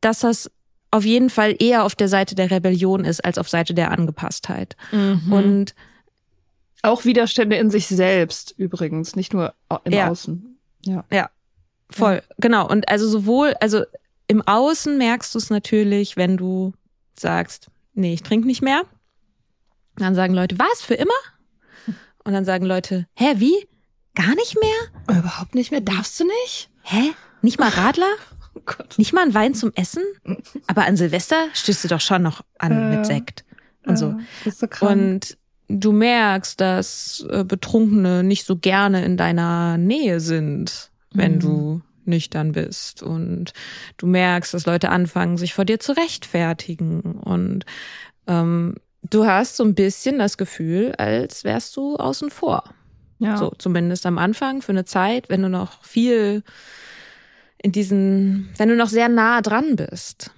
dass das auf jeden Fall eher auf der Seite der Rebellion ist als auf Seite der Angepasstheit. Mhm. Und auch Widerstände in sich selbst übrigens, nicht nur im ja. Außen. Ja. Ja. Voll. Ja. Genau. Und also sowohl, also im Außen merkst du es natürlich, wenn du sagst, nee, ich trinke nicht mehr. Dann sagen Leute, was, für immer? Und dann sagen Leute, hä, wie? Gar nicht mehr? Überhaupt nicht mehr? Darfst du nicht? Hä? Nicht mal Radler? *laughs* Oh Gott. Nicht mal ein Wein zum Essen? Aber an Silvester stößt du doch schon noch an äh, mit Sekt und so. Ist so krank. Und du merkst, dass äh, Betrunkene nicht so gerne in deiner Nähe sind, wenn mhm. du nüchtern bist. Und du merkst, dass Leute anfangen, sich vor dir zu rechtfertigen. Und ähm, du hast so ein bisschen das Gefühl, als wärst du außen vor. Ja. So, zumindest am Anfang für eine Zeit, wenn du noch viel in diesen, wenn du noch sehr nah dran bist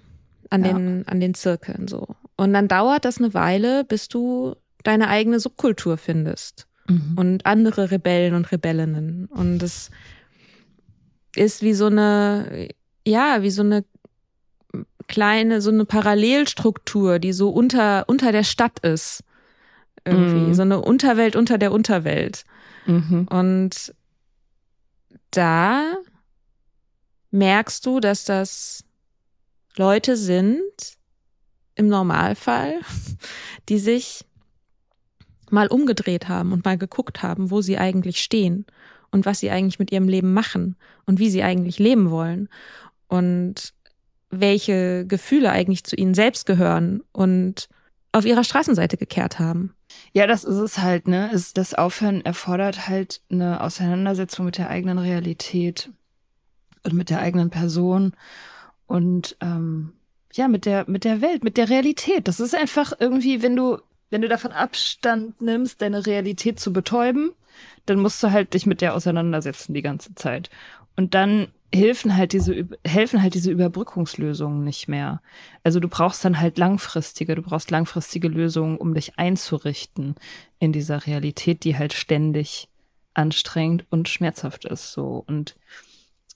an ja. den, an den Zirkeln, so. Und dann dauert das eine Weile, bis du deine eigene Subkultur findest mhm. und andere Rebellen und Rebellinnen. Und es ist wie so eine, ja, wie so eine kleine, so eine Parallelstruktur, die so unter, unter der Stadt ist. Irgendwie. Mhm. So eine Unterwelt unter der Unterwelt. Mhm. Und da merkst du, dass das Leute sind, im Normalfall, die sich mal umgedreht haben und mal geguckt haben, wo sie eigentlich stehen und was sie eigentlich mit ihrem Leben machen und wie sie eigentlich leben wollen. Und welche Gefühle eigentlich zu ihnen selbst gehören und auf ihrer Straßenseite gekehrt haben. Ja, das ist es halt, ne? Das Aufhören erfordert halt eine Auseinandersetzung mit der eigenen Realität und mit der eigenen Person und ähm, ja, mit der, mit der Welt, mit der Realität. Das ist einfach irgendwie, wenn du, wenn du davon Abstand nimmst, deine Realität zu betäuben, dann musst du halt dich mit der auseinandersetzen die ganze Zeit. Und dann helfen halt diese, helfen halt diese Überbrückungslösungen nicht mehr. Also du brauchst dann halt langfristige, du brauchst langfristige Lösungen, um dich einzurichten in dieser Realität, die halt ständig anstrengend und schmerzhaft ist, so. Und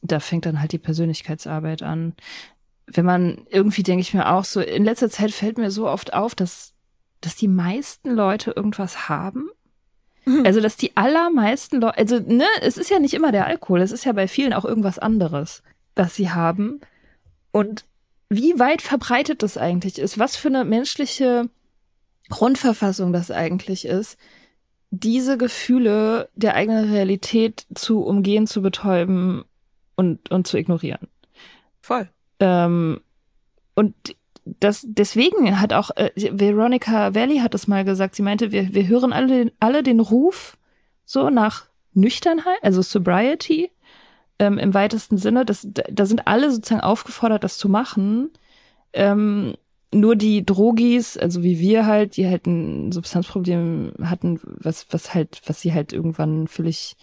da fängt dann halt die Persönlichkeitsarbeit an. Wenn man irgendwie, denke ich mir auch so, in letzter Zeit fällt mir so oft auf, dass, dass die meisten Leute irgendwas haben. Also, dass die allermeisten Leute, also, ne, es ist ja nicht immer der Alkohol, es ist ja bei vielen auch irgendwas anderes, was sie haben. Und wie weit verbreitet das eigentlich ist, was für eine menschliche Grundverfassung das eigentlich ist, diese Gefühle der eigenen Realität zu umgehen, zu betäuben und, und zu ignorieren. Voll. Ähm, und das deswegen hat auch äh, Veronica Valley hat es mal gesagt. Sie meinte, wir wir hören alle alle den Ruf so nach Nüchternheit, also Sobriety ähm, im weitesten Sinne. Das da sind alle sozusagen aufgefordert, das zu machen. Ähm, nur die Drogis, also wie wir halt, die halt ein Substanzproblem hatten, was was halt was sie halt irgendwann völlig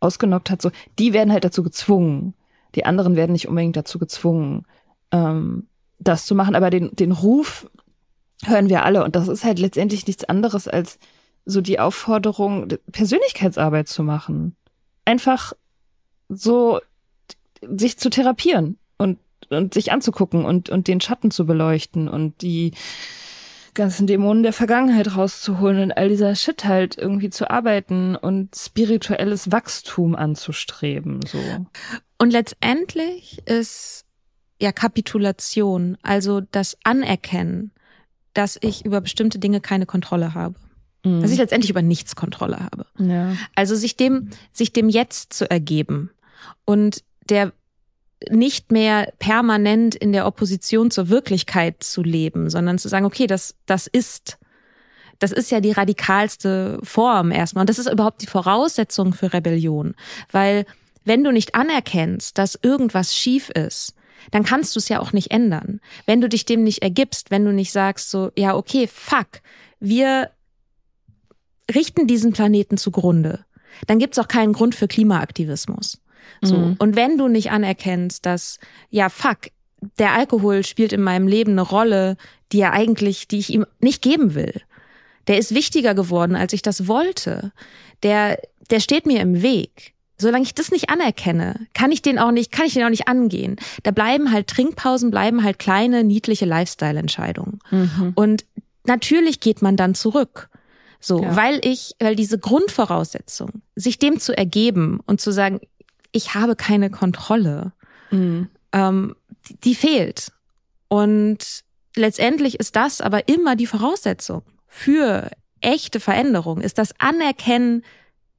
ausgenockt hat, so die werden halt dazu gezwungen. Die anderen werden nicht unbedingt dazu gezwungen. Ähm, das zu machen, aber den, den Ruf hören wir alle und das ist halt letztendlich nichts anderes als so die Aufforderung, Persönlichkeitsarbeit zu machen. Einfach so sich zu therapieren und, und sich anzugucken und, und den Schatten zu beleuchten und die ganzen Dämonen der Vergangenheit rauszuholen und all dieser Shit halt irgendwie zu arbeiten und spirituelles Wachstum anzustreben, so. Und letztendlich ist ja Kapitulation, also das Anerkennen, dass ich über bestimmte Dinge keine Kontrolle habe. Mhm. Dass ich letztendlich über nichts Kontrolle habe. Ja. Also sich dem, sich dem Jetzt zu ergeben und der nicht mehr permanent in der Opposition zur Wirklichkeit zu leben, sondern zu sagen, okay, das, das ist, das ist ja die radikalste Form erstmal. Und das ist überhaupt die Voraussetzung für Rebellion. Weil wenn du nicht anerkennst, dass irgendwas schief ist, dann kannst du es ja auch nicht ändern. Wenn du dich dem nicht ergibst, wenn du nicht sagst so, ja, okay, fuck, wir richten diesen Planeten zugrunde, dann gibt's auch keinen Grund für Klimaaktivismus. So. Mhm. Und wenn du nicht anerkennst, dass, ja, fuck, der Alkohol spielt in meinem Leben eine Rolle, die er eigentlich, die ich ihm nicht geben will. Der ist wichtiger geworden, als ich das wollte. Der, der steht mir im Weg. Solange ich das nicht anerkenne, kann ich den auch nicht, kann ich den auch nicht angehen. Da bleiben halt Trinkpausen, bleiben halt kleine, niedliche Lifestyle-Entscheidungen. Mhm. Und natürlich geht man dann zurück. So, ja. weil ich, weil diese Grundvoraussetzung, sich dem zu ergeben und zu sagen, ich habe keine Kontrolle, mhm. ähm, die, die fehlt. Und letztendlich ist das aber immer die Voraussetzung für echte Veränderung, ist das Anerkennen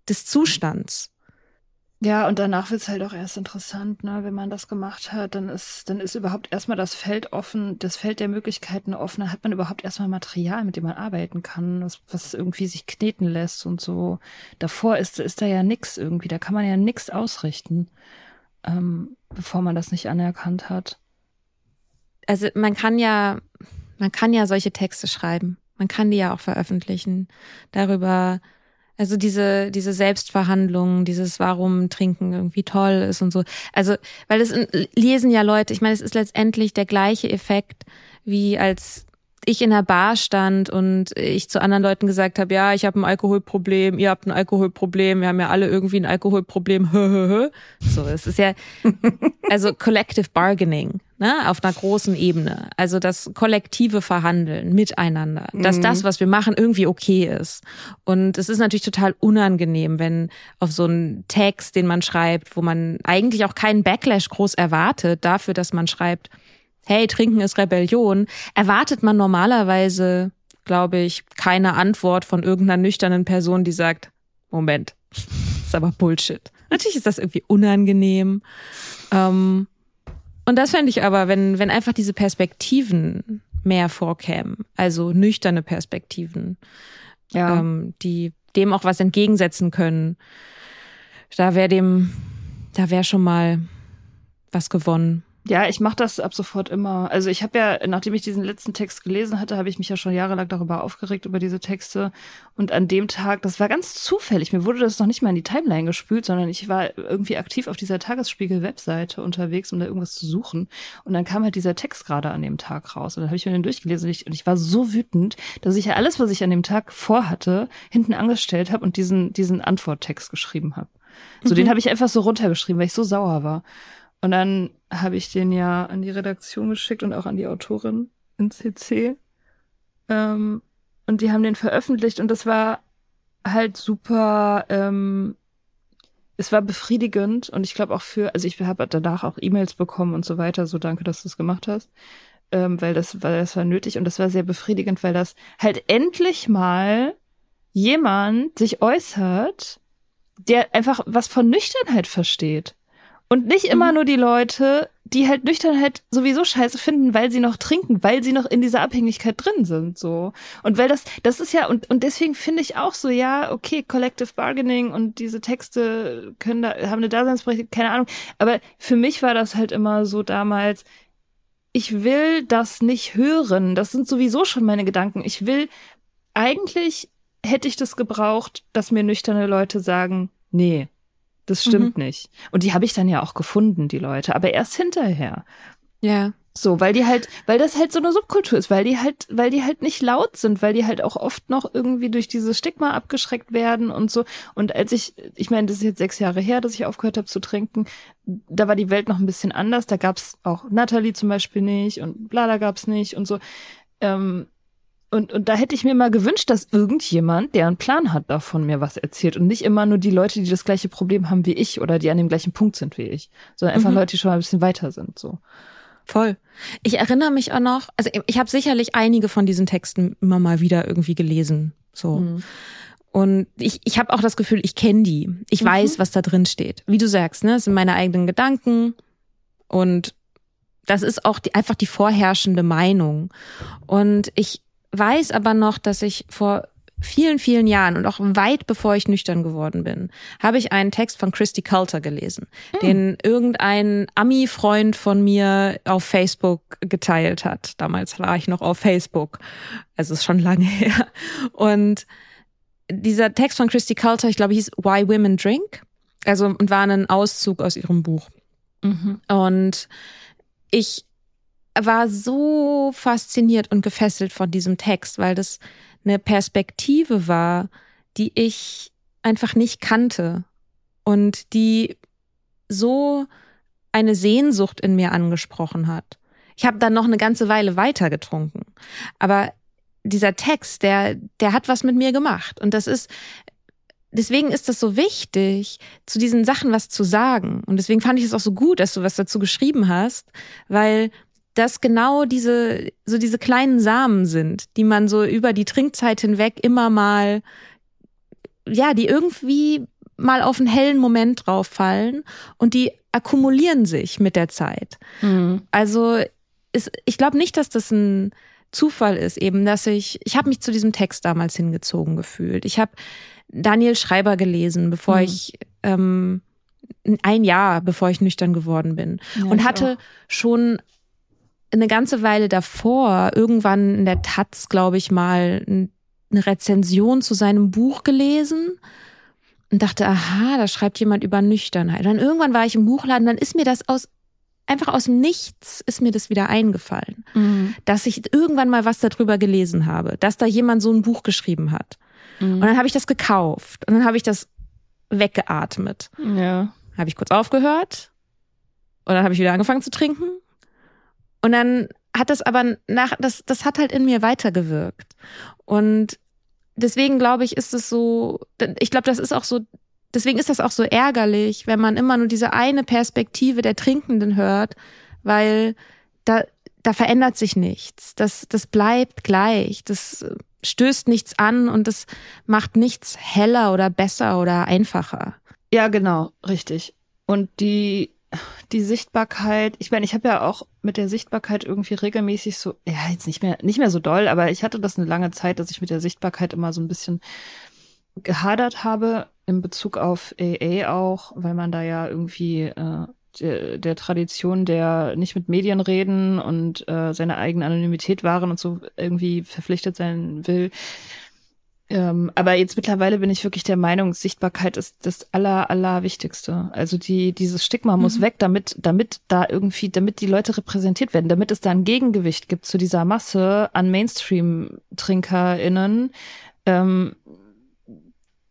des Zustands. Ja, und danach wird's halt auch erst interessant, ne? Wenn man das gemacht hat, dann ist, dann ist überhaupt erstmal das Feld offen, das Feld der Möglichkeiten offen, dann hat man überhaupt erstmal Material, mit dem man arbeiten kann, was, was irgendwie sich kneten lässt und so. Davor ist, ist da ja nix irgendwie, da kann man ja nix ausrichten, ähm, bevor man das nicht anerkannt hat. Also man kann ja, man kann ja solche Texte schreiben. Man kann die ja auch veröffentlichen. Darüber, also diese, diese Selbstverhandlungen, dieses Warum Trinken irgendwie toll ist und so. Also, weil es lesen ja Leute, ich meine, es ist letztendlich der gleiche Effekt, wie als ich in der Bar stand und ich zu anderen Leuten gesagt habe, ja, ich habe ein Alkoholproblem, ihr habt ein Alkoholproblem, wir haben ja alle irgendwie ein Alkoholproblem. so, es ist ja *laughs* also collective bargaining, ne, auf einer großen Ebene. Also das kollektive Verhandeln miteinander, dass mhm. das, was wir machen, irgendwie okay ist. Und es ist natürlich total unangenehm, wenn auf so einen Text, den man schreibt, wo man eigentlich auch keinen Backlash groß erwartet dafür, dass man schreibt, hey, Trinken ist Rebellion, erwartet man normalerweise, glaube ich, keine Antwort von irgendeiner nüchternen Person, die sagt, Moment, *laughs* ist aber Bullshit. Natürlich ist das irgendwie unangenehm. Ähm, Und das fände ich aber, wenn, wenn einfach diese Perspektiven mehr vorkämen, also nüchterne Perspektiven, ja. ähm, die dem auch was entgegensetzen können, da wäre dem, da wäre schon mal was gewonnen. Ja, ich mache das ab sofort immer. Also ich habe ja, nachdem ich diesen letzten Text gelesen hatte, habe ich mich ja schon jahrelang darüber aufgeregt, über diese Texte. Und an dem Tag, das war ganz zufällig, mir wurde das noch nicht mal in die Timeline gespült, sondern ich war irgendwie aktiv auf dieser Tagesspiegel-Webseite unterwegs, um da irgendwas zu suchen. Und dann kam halt dieser Text gerade an dem Tag raus. Und dann habe ich mir den durchgelesen und ich, und ich war so wütend, dass ich ja alles, was ich an dem Tag vorhatte, hinten angestellt habe und diesen, diesen Antworttext geschrieben habe. So, mhm. den habe ich einfach so runtergeschrieben, weil ich so sauer war. Und dann habe ich den ja an die Redaktion geschickt und auch an die Autorin in CC. Ähm, und die haben den veröffentlicht und das war halt super, ähm, es war befriedigend und ich glaube auch für, also ich habe danach auch E-Mails bekommen und so weiter, so danke, dass du es gemacht hast, ähm, weil das, weil das war nötig und das war sehr befriedigend, weil das halt endlich mal jemand sich äußert, der einfach was von Nüchternheit versteht. Und nicht immer mhm. nur die Leute, die halt Nüchternheit sowieso scheiße finden, weil sie noch trinken, weil sie noch in dieser Abhängigkeit drin sind, so. Und weil das, das ist ja, und, und deswegen finde ich auch so, ja, okay, Collective Bargaining und diese Texte können da, haben eine Daseinsberechtigung, keine Ahnung. Aber für mich war das halt immer so damals, ich will das nicht hören. Das sind sowieso schon meine Gedanken. Ich will, eigentlich hätte ich das gebraucht, dass mir nüchterne Leute sagen, nee, das stimmt mhm. nicht. Und die habe ich dann ja auch gefunden, die Leute, aber erst hinterher. Ja. So, weil die halt, weil das halt so eine Subkultur ist, weil die halt, weil die halt nicht laut sind, weil die halt auch oft noch irgendwie durch dieses Stigma abgeschreckt werden und so. Und als ich, ich meine, das ist jetzt sechs Jahre her, dass ich aufgehört habe zu trinken, da war die Welt noch ein bisschen anders. Da gab's auch Natalie zum Beispiel nicht und Blada gab's nicht und so. Ähm, und, und da hätte ich mir mal gewünscht, dass irgendjemand, der einen Plan hat, davon mir was erzählt und nicht immer nur die Leute, die das gleiche Problem haben wie ich oder die an dem gleichen Punkt sind wie ich, sondern einfach mhm. Leute, die schon mal ein bisschen weiter sind, so. Voll. Ich erinnere mich auch noch, also ich habe sicherlich einige von diesen Texten immer mal wieder irgendwie gelesen, so. Mhm. Und ich, ich habe auch das Gefühl, ich kenne die. Ich mhm. weiß, was da drin steht. Wie du sagst, ne, das sind meine eigenen Gedanken und das ist auch die, einfach die vorherrschende Meinung. Und ich weiß aber noch, dass ich vor vielen, vielen Jahren und auch weit bevor ich nüchtern geworden bin, habe ich einen Text von Christy Coulter gelesen, mhm. den irgendein Ami-Freund von mir auf Facebook geteilt hat. Damals war ich noch auf Facebook. Also ist schon lange *laughs* her. Und dieser Text von Christy Coulter, ich glaube, hieß Why Women Drink. Also, und war ein Auszug aus ihrem Buch. Mhm. Und ich war so fasziniert und gefesselt von diesem Text, weil das eine Perspektive war, die ich einfach nicht kannte und die so eine Sehnsucht in mir angesprochen hat. Ich habe dann noch eine ganze Weile weiter getrunken, aber dieser Text, der der hat was mit mir gemacht und das ist deswegen ist das so wichtig, zu diesen Sachen was zu sagen. Und deswegen fand ich es auch so gut, dass du was dazu geschrieben hast, weil dass genau diese, so diese kleinen Samen sind, die man so über die Trinkzeit hinweg immer mal, ja, die irgendwie mal auf einen hellen Moment drauf fallen und die akkumulieren sich mit der Zeit. Mhm. Also ist, ich glaube nicht, dass das ein Zufall ist, eben, dass ich, ich habe mich zu diesem Text damals hingezogen gefühlt. Ich habe Daniel Schreiber gelesen, bevor mhm. ich ähm, ein Jahr, bevor ich nüchtern geworden bin ja, und hatte auch. schon eine ganze Weile davor, irgendwann in der Taz, glaube ich, mal eine Rezension zu seinem Buch gelesen und dachte, aha, da schreibt jemand über Nüchternheit. Und dann irgendwann war ich im Buchladen, dann ist mir das aus einfach aus dem Nichts ist mir das wieder eingefallen, mhm. dass ich irgendwann mal was darüber gelesen habe, dass da jemand so ein Buch geschrieben hat. Mhm. Und dann habe ich das gekauft und dann habe ich das weggeatmet. Ja. Habe ich kurz aufgehört und dann habe ich wieder angefangen zu trinken und dann hat das aber nach, das, das hat halt in mir weitergewirkt. Und deswegen glaube ich, ist es so, ich glaube, das ist auch so, deswegen ist das auch so ärgerlich, wenn man immer nur diese eine Perspektive der Trinkenden hört, weil da, da verändert sich nichts. Das, das bleibt gleich. Das stößt nichts an und das macht nichts heller oder besser oder einfacher. Ja, genau, richtig. Und die die Sichtbarkeit, ich meine, ich habe ja auch mit der Sichtbarkeit irgendwie regelmäßig so, ja, jetzt nicht mehr, nicht mehr so doll, aber ich hatte das eine lange Zeit, dass ich mit der Sichtbarkeit immer so ein bisschen gehadert habe in Bezug auf AA auch, weil man da ja irgendwie äh, der, der Tradition der nicht mit Medien reden und äh, seine eigene Anonymität wahren und so irgendwie verpflichtet sein will. Ähm, aber jetzt mittlerweile bin ich wirklich der Meinung, Sichtbarkeit ist das aller, aller Wichtigste. Also die, dieses Stigma muss mhm. weg, damit, damit da irgendwie, damit die Leute repräsentiert werden, damit es da ein Gegengewicht gibt zu dieser Masse an Mainstream-TrinkerInnen, ähm,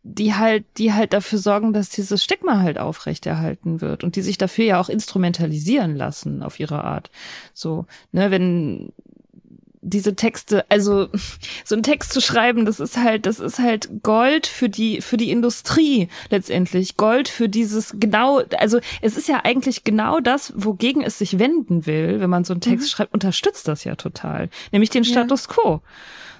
die halt, die halt dafür sorgen, dass dieses Stigma halt aufrechterhalten wird und die sich dafür ja auch instrumentalisieren lassen auf ihre Art. So, ne, wenn diese Texte, also *laughs* so einen Text zu schreiben, das ist halt, das ist halt Gold für die, für die Industrie letztendlich. Gold für dieses genau, also es ist ja eigentlich genau das, wogegen es sich wenden will, wenn man so einen Text mhm. schreibt, unterstützt das ja total. Nämlich den Status ja. quo.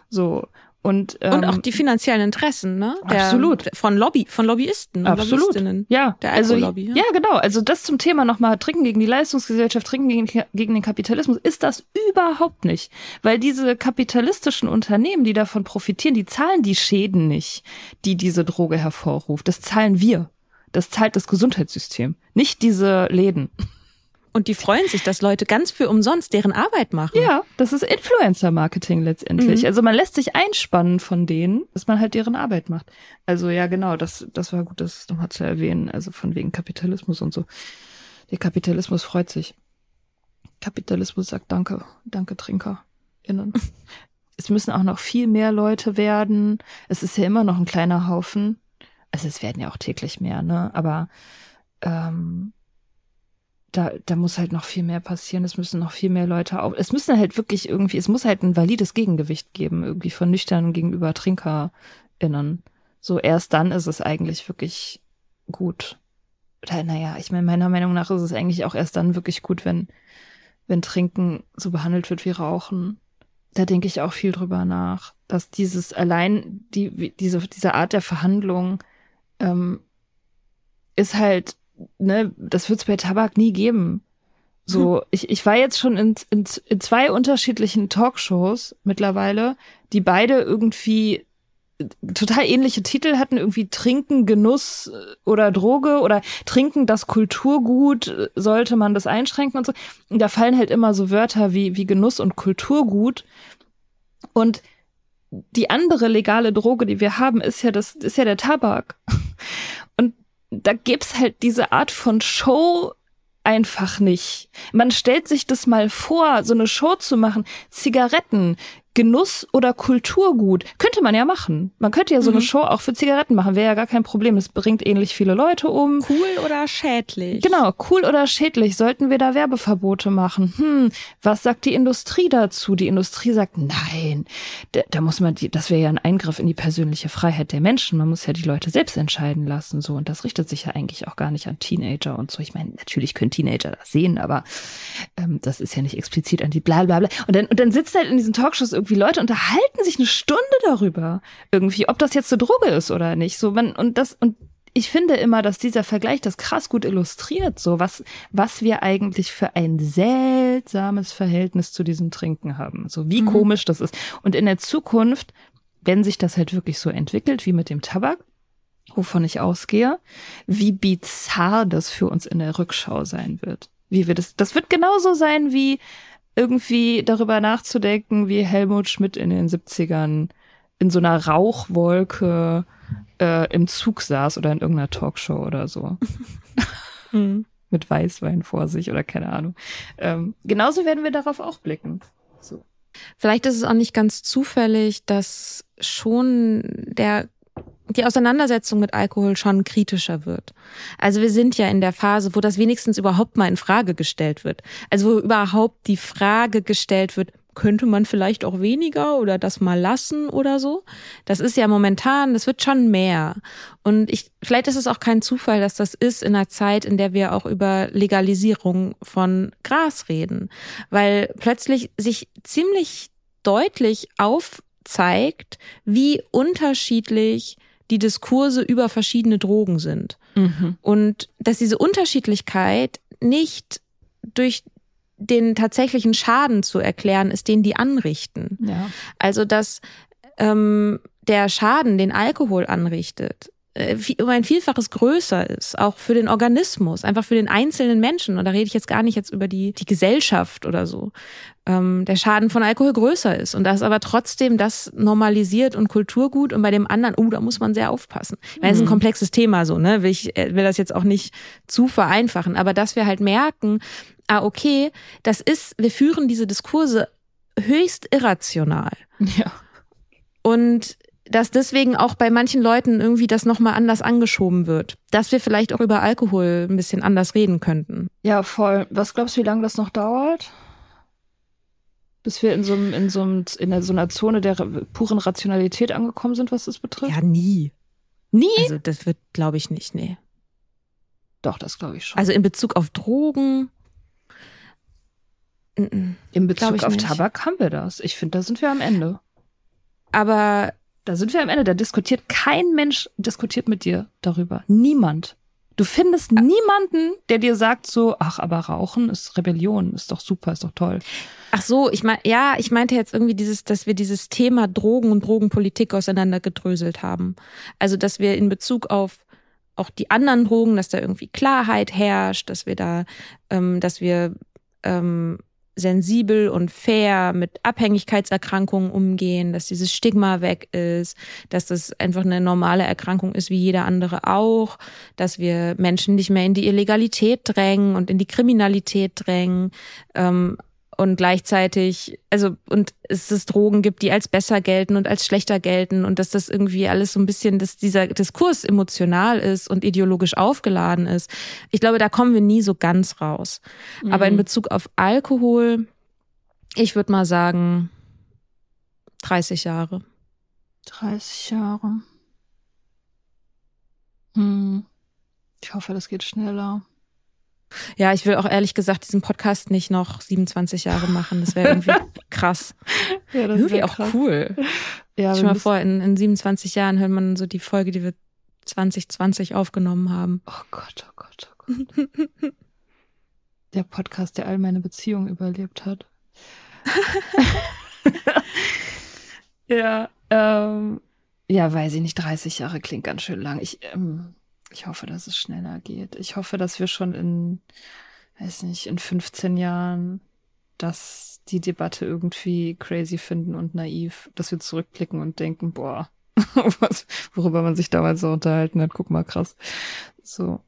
So. Und, ähm, und auch die finanziellen Interessen, ne? Der, absolut. Von Lobby, von Lobbyisten. Absolut. Ja, der also, Lobby, ja. ja, genau. Also das zum Thema nochmal Trinken gegen die Leistungsgesellschaft, Trinken gegen, gegen den Kapitalismus ist das überhaupt nicht. Weil diese kapitalistischen Unternehmen, die davon profitieren, die zahlen die Schäden nicht, die diese Droge hervorruft. Das zahlen wir. Das zahlt das Gesundheitssystem. Nicht diese Läden. Und die freuen sich, dass Leute ganz für umsonst deren Arbeit machen. Ja, das ist Influencer-Marketing letztendlich. Mhm. Also man lässt sich einspannen von denen, dass man halt deren Arbeit macht. Also ja, genau, das, das war gut, das nochmal zu erwähnen. Also von wegen Kapitalismus und so. Der Kapitalismus freut sich. Kapitalismus sagt Danke, danke TrinkerInnen. *laughs* es müssen auch noch viel mehr Leute werden. Es ist ja immer noch ein kleiner Haufen. Also es werden ja auch täglich mehr, ne? Aber ähm, da, da muss halt noch viel mehr passieren. Es müssen noch viel mehr Leute auf. Es müssen halt wirklich irgendwie, es muss halt ein valides Gegengewicht geben, irgendwie von nüchtern gegenüber TrinkerInnen. So erst dann ist es eigentlich wirklich gut. Oder naja, ich meine, meiner Meinung nach ist es eigentlich auch erst dann wirklich gut, wenn, wenn Trinken so behandelt wird wie Rauchen. Da denke ich auch viel drüber nach, dass dieses allein die, diese, diese Art der Verhandlung ähm, ist halt ne, das wird es bei Tabak nie geben. So, hm. ich, ich war jetzt schon in, in, in zwei unterschiedlichen Talkshows mittlerweile, die beide irgendwie total ähnliche Titel hatten, irgendwie Trinken, Genuss äh, oder Droge oder Trinken, das Kulturgut, äh, sollte man das einschränken und so. Und da fallen halt immer so Wörter wie, wie Genuss und Kulturgut. Und die andere legale Droge, die wir haben, ist ja das, ist ja der Tabak. *laughs* Da gibt's halt diese Art von Show einfach nicht. Man stellt sich das mal vor, so eine Show zu machen. Zigaretten, Genuss oder Kulturgut. Könnte man ja machen. Man könnte ja so mhm. eine Show auch für Zigaretten machen. Wäre ja gar kein Problem. Es bringt ähnlich viele Leute um. Cool oder schädlich? Genau, cool oder schädlich. Sollten wir da Werbeverbote machen? Hm, was sagt die Industrie dazu? Die Industrie sagt, nein, da, da muss man, die, das wäre ja ein Eingriff in die persönliche Freiheit der Menschen. Man muss ja die Leute selbst entscheiden lassen. So. Und das richtet sich ja eigentlich auch gar nicht an Teenager und so. Ich meine, natürlich können Teenager das sehen, aber ähm, das ist ja nicht explizit an die bla bla bla. Und dann, und dann sitzt halt in diesen Talkshows irgendwie Leute unterhalten sich eine Stunde darüber. Irgendwie, ob das jetzt eine Droge ist oder nicht. So, man, und das, und ich finde immer, dass dieser Vergleich das krass gut illustriert, so was, was wir eigentlich für ein seltsames Verhältnis zu diesem Trinken haben. So wie mhm. komisch das ist. Und in der Zukunft, wenn sich das halt wirklich so entwickelt wie mit dem Tabak, wovon ich ausgehe, wie bizarr das für uns in der Rückschau sein wird. Wie wir das, das wird genauso sein wie, irgendwie darüber nachzudenken, wie Helmut Schmidt in den 70ern in so einer Rauchwolke äh, im Zug saß oder in irgendeiner Talkshow oder so. *laughs* mhm. Mit Weißwein vor sich oder keine Ahnung. Ähm, genauso werden wir darauf auch blicken. So. Vielleicht ist es auch nicht ganz zufällig, dass schon der die Auseinandersetzung mit Alkohol schon kritischer wird. Also wir sind ja in der Phase, wo das wenigstens überhaupt mal in Frage gestellt wird. Also wo überhaupt die Frage gestellt wird, könnte man vielleicht auch weniger oder das mal lassen oder so. Das ist ja momentan, das wird schon mehr. Und ich, vielleicht ist es auch kein Zufall, dass das ist in einer Zeit, in der wir auch über Legalisierung von Gras reden, weil plötzlich sich ziemlich deutlich aufzeigt, wie unterschiedlich die Diskurse über verschiedene Drogen sind. Mhm. Und dass diese Unterschiedlichkeit nicht durch den tatsächlichen Schaden zu erklären ist, den die anrichten. Ja. Also dass ähm, der Schaden, den Alkohol anrichtet, um ein Vielfaches größer ist, auch für den Organismus, einfach für den einzelnen Menschen. Und da rede ich jetzt gar nicht jetzt über die, die Gesellschaft oder so. Ähm, der Schaden von Alkohol größer ist. Und da ist aber trotzdem das normalisiert und Kulturgut und bei dem anderen, oh, da muss man sehr aufpassen. Ich meine, das ist ein komplexes Thema so, ne? Will ich äh, will das jetzt auch nicht zu vereinfachen, aber dass wir halt merken, ah, okay, das ist, wir führen diese Diskurse höchst irrational. *laughs* Ja. Und dass deswegen auch bei manchen Leuten irgendwie das nochmal anders angeschoben wird. Dass wir vielleicht auch über Alkohol ein bisschen anders reden könnten. Ja, voll. Was glaubst du, wie lange das noch dauert? Bis wir in so einem, in so einem, in so einer Zone der puren Rationalität angekommen sind, was das betrifft? nie. Nie? Also das wird, glaube ich, nicht, nee. Doch, das glaube ich schon. Also in Bezug auf Drogen. in Bezug auf nicht. Tabak haben wir das. Ich finde, da sind wir am Ende. Aber Da sind wir am Ende. Da diskutiert kein Mensch diskutiert mit dir darüber. Niemand. Du findest niemanden, der dir sagt so, ach, aber Rauchen ist Rebellion, ist doch super, ist doch toll. Ach so, ich mein, ja, ich meinte jetzt irgendwie dieses, dass wir dieses Thema Drogen und Drogenpolitik auseinandergedröselt haben. Also, dass wir in Bezug auf auch die anderen Drogen, dass da irgendwie Klarheit herrscht, dass wir da, ähm, dass wir ähm, sensibel und fair mit Abhängigkeitserkrankungen umgehen, dass dieses Stigma weg ist, dass das einfach eine normale Erkrankung ist wie jeder andere auch, dass wir Menschen nicht mehr in die Illegalität drängen und in die Kriminalität drängen. Ähm, und gleichzeitig, also, und es es Drogen gibt, die als besser gelten und als schlechter gelten und dass das irgendwie alles so ein bisschen, dass dieser Diskurs emotional ist und ideologisch aufgeladen ist. Ich glaube, da kommen wir nie so ganz raus. Aber in Bezug auf Alkohol, ich würde mal sagen, 30 Jahre. 30 Jahre. Hm. Ich hoffe, das geht schneller. Ja, ich will auch ehrlich gesagt diesen Podcast nicht noch 27 Jahre machen. Das wäre irgendwie *laughs* krass. Ja, das Irgendwie auch cool. Ja, Stell mal vor, in, in 27 Jahren hört man so die Folge, die wir 2020 aufgenommen haben. Oh Gott, oh Gott, oh Gott. Der Podcast, der all meine Beziehungen überlebt hat. *laughs* *laughs* ja, ähm, ja, weiß ich nicht, 30 Jahre klingt ganz schön lang. Ich, ähm, ich hoffe, dass es schneller geht. Ich hoffe, dass wir schon in, weiß nicht, in 15 Jahren dass die Debatte irgendwie crazy finden und naiv, dass wir zurückblicken und denken, boah, *laughs* was, worüber man sich damals so unterhalten hat, guck mal, krass. So.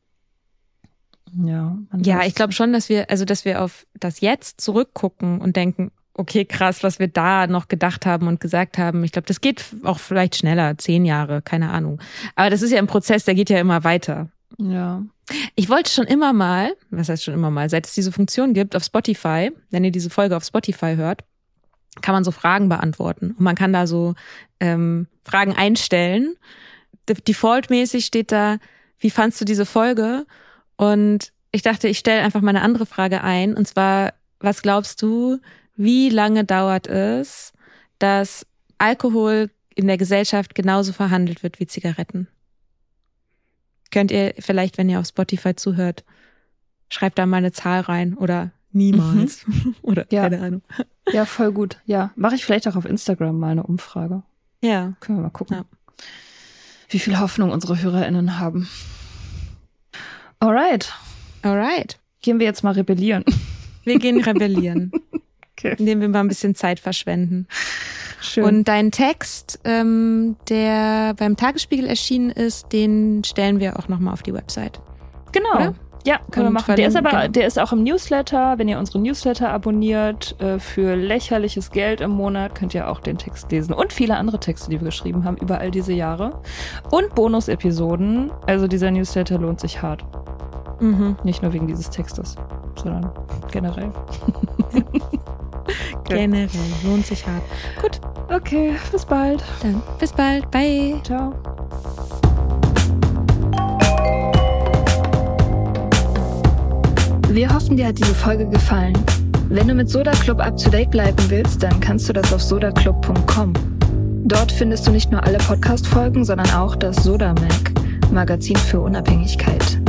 Ja, Ja, ich glaube schon, dass wir, also dass wir auf das Jetzt zurückgucken und denken, okay, krass, was wir da noch gedacht haben und gesagt haben. Ich glaube, das geht auch vielleicht schneller, zehn Jahre, keine Ahnung. Aber das ist ja ein Prozess, der geht ja immer weiter. Ja. Ich wollte schon immer mal, was heißt schon immer mal, seit es diese Funktion gibt auf Spotify, wenn ihr diese Folge auf Spotify hört, kann man so Fragen beantworten. Und man kann da so ähm, Fragen einstellen. De- Defaultmäßig steht da, wie fandst du diese Folge? Und ich dachte, ich stelle einfach mal eine andere Frage ein. Und zwar, was glaubst du, wie lange dauert es, dass Alkohol in der Gesellschaft genauso verhandelt wird wie Zigaretten? Könnt ihr vielleicht, wenn ihr auf Spotify zuhört, schreibt da mal eine Zahl rein oder niemals. *laughs* oder Ja. keine Ahnung. Ja, voll gut. Ja, mache ich vielleicht auch auf Instagram mal eine Umfrage. Ja. Können wir mal gucken, Ja. wie viel Hoffnung unsere HörerInnen haben. Alright. Alright. Gehen wir jetzt mal rebellieren. Wir gehen rebellieren, *laughs* Okay. indem wir mal ein bisschen Zeit verschwenden. Schön. Und dein Text, ähm, der beim Tagesspiegel erschienen ist, den stellen wir auch nochmal auf die Website. genau. oder? Ja, können wir machen. Der ist aber, genau. der ist auch im Newsletter. Wenn ihr unsere Newsletter abonniert, äh, für lächerliches Geld im Monat, könnt ihr auch den Text lesen. Und viele andere Texte, die wir geschrieben haben über all diese Jahre. Und Bonus-Episoden. Also dieser Newsletter lohnt sich hart. Mhm. Nicht nur wegen dieses Textes, sondern generell. *laughs* *laughs* Generell lohnt sich hart. Gut, Okay, bis bald. dann bis bald. Bye. Ciao. Wir hoffen, dir hat diese Folge gefallen. Wenn du mit Soda Club up to date bleiben willst, dann kannst du das auf sodaclub.com. Dort findest du nicht nur alle Podcast-Folgen, sondern auch das Soda Mag. Magazin für Unabhängigkeit.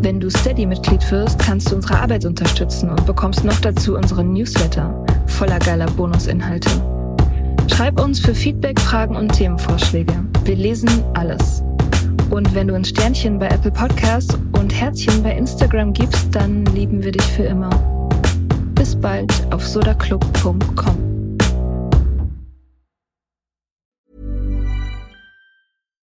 Wenn du Steady-Mitglied wirst, kannst du unsere Arbeit unterstützen und bekommst noch dazu unseren Newsletter voller geiler Bonusinhalte. Schreib uns für Feedback, Fragen und Themenvorschläge. Wir lesen alles. Und wenn du ein Sternchen bei Apple Podcasts und Herzchen bei Instagram gibst, dann lieben wir dich für immer. Bis bald auf sodaclub.com.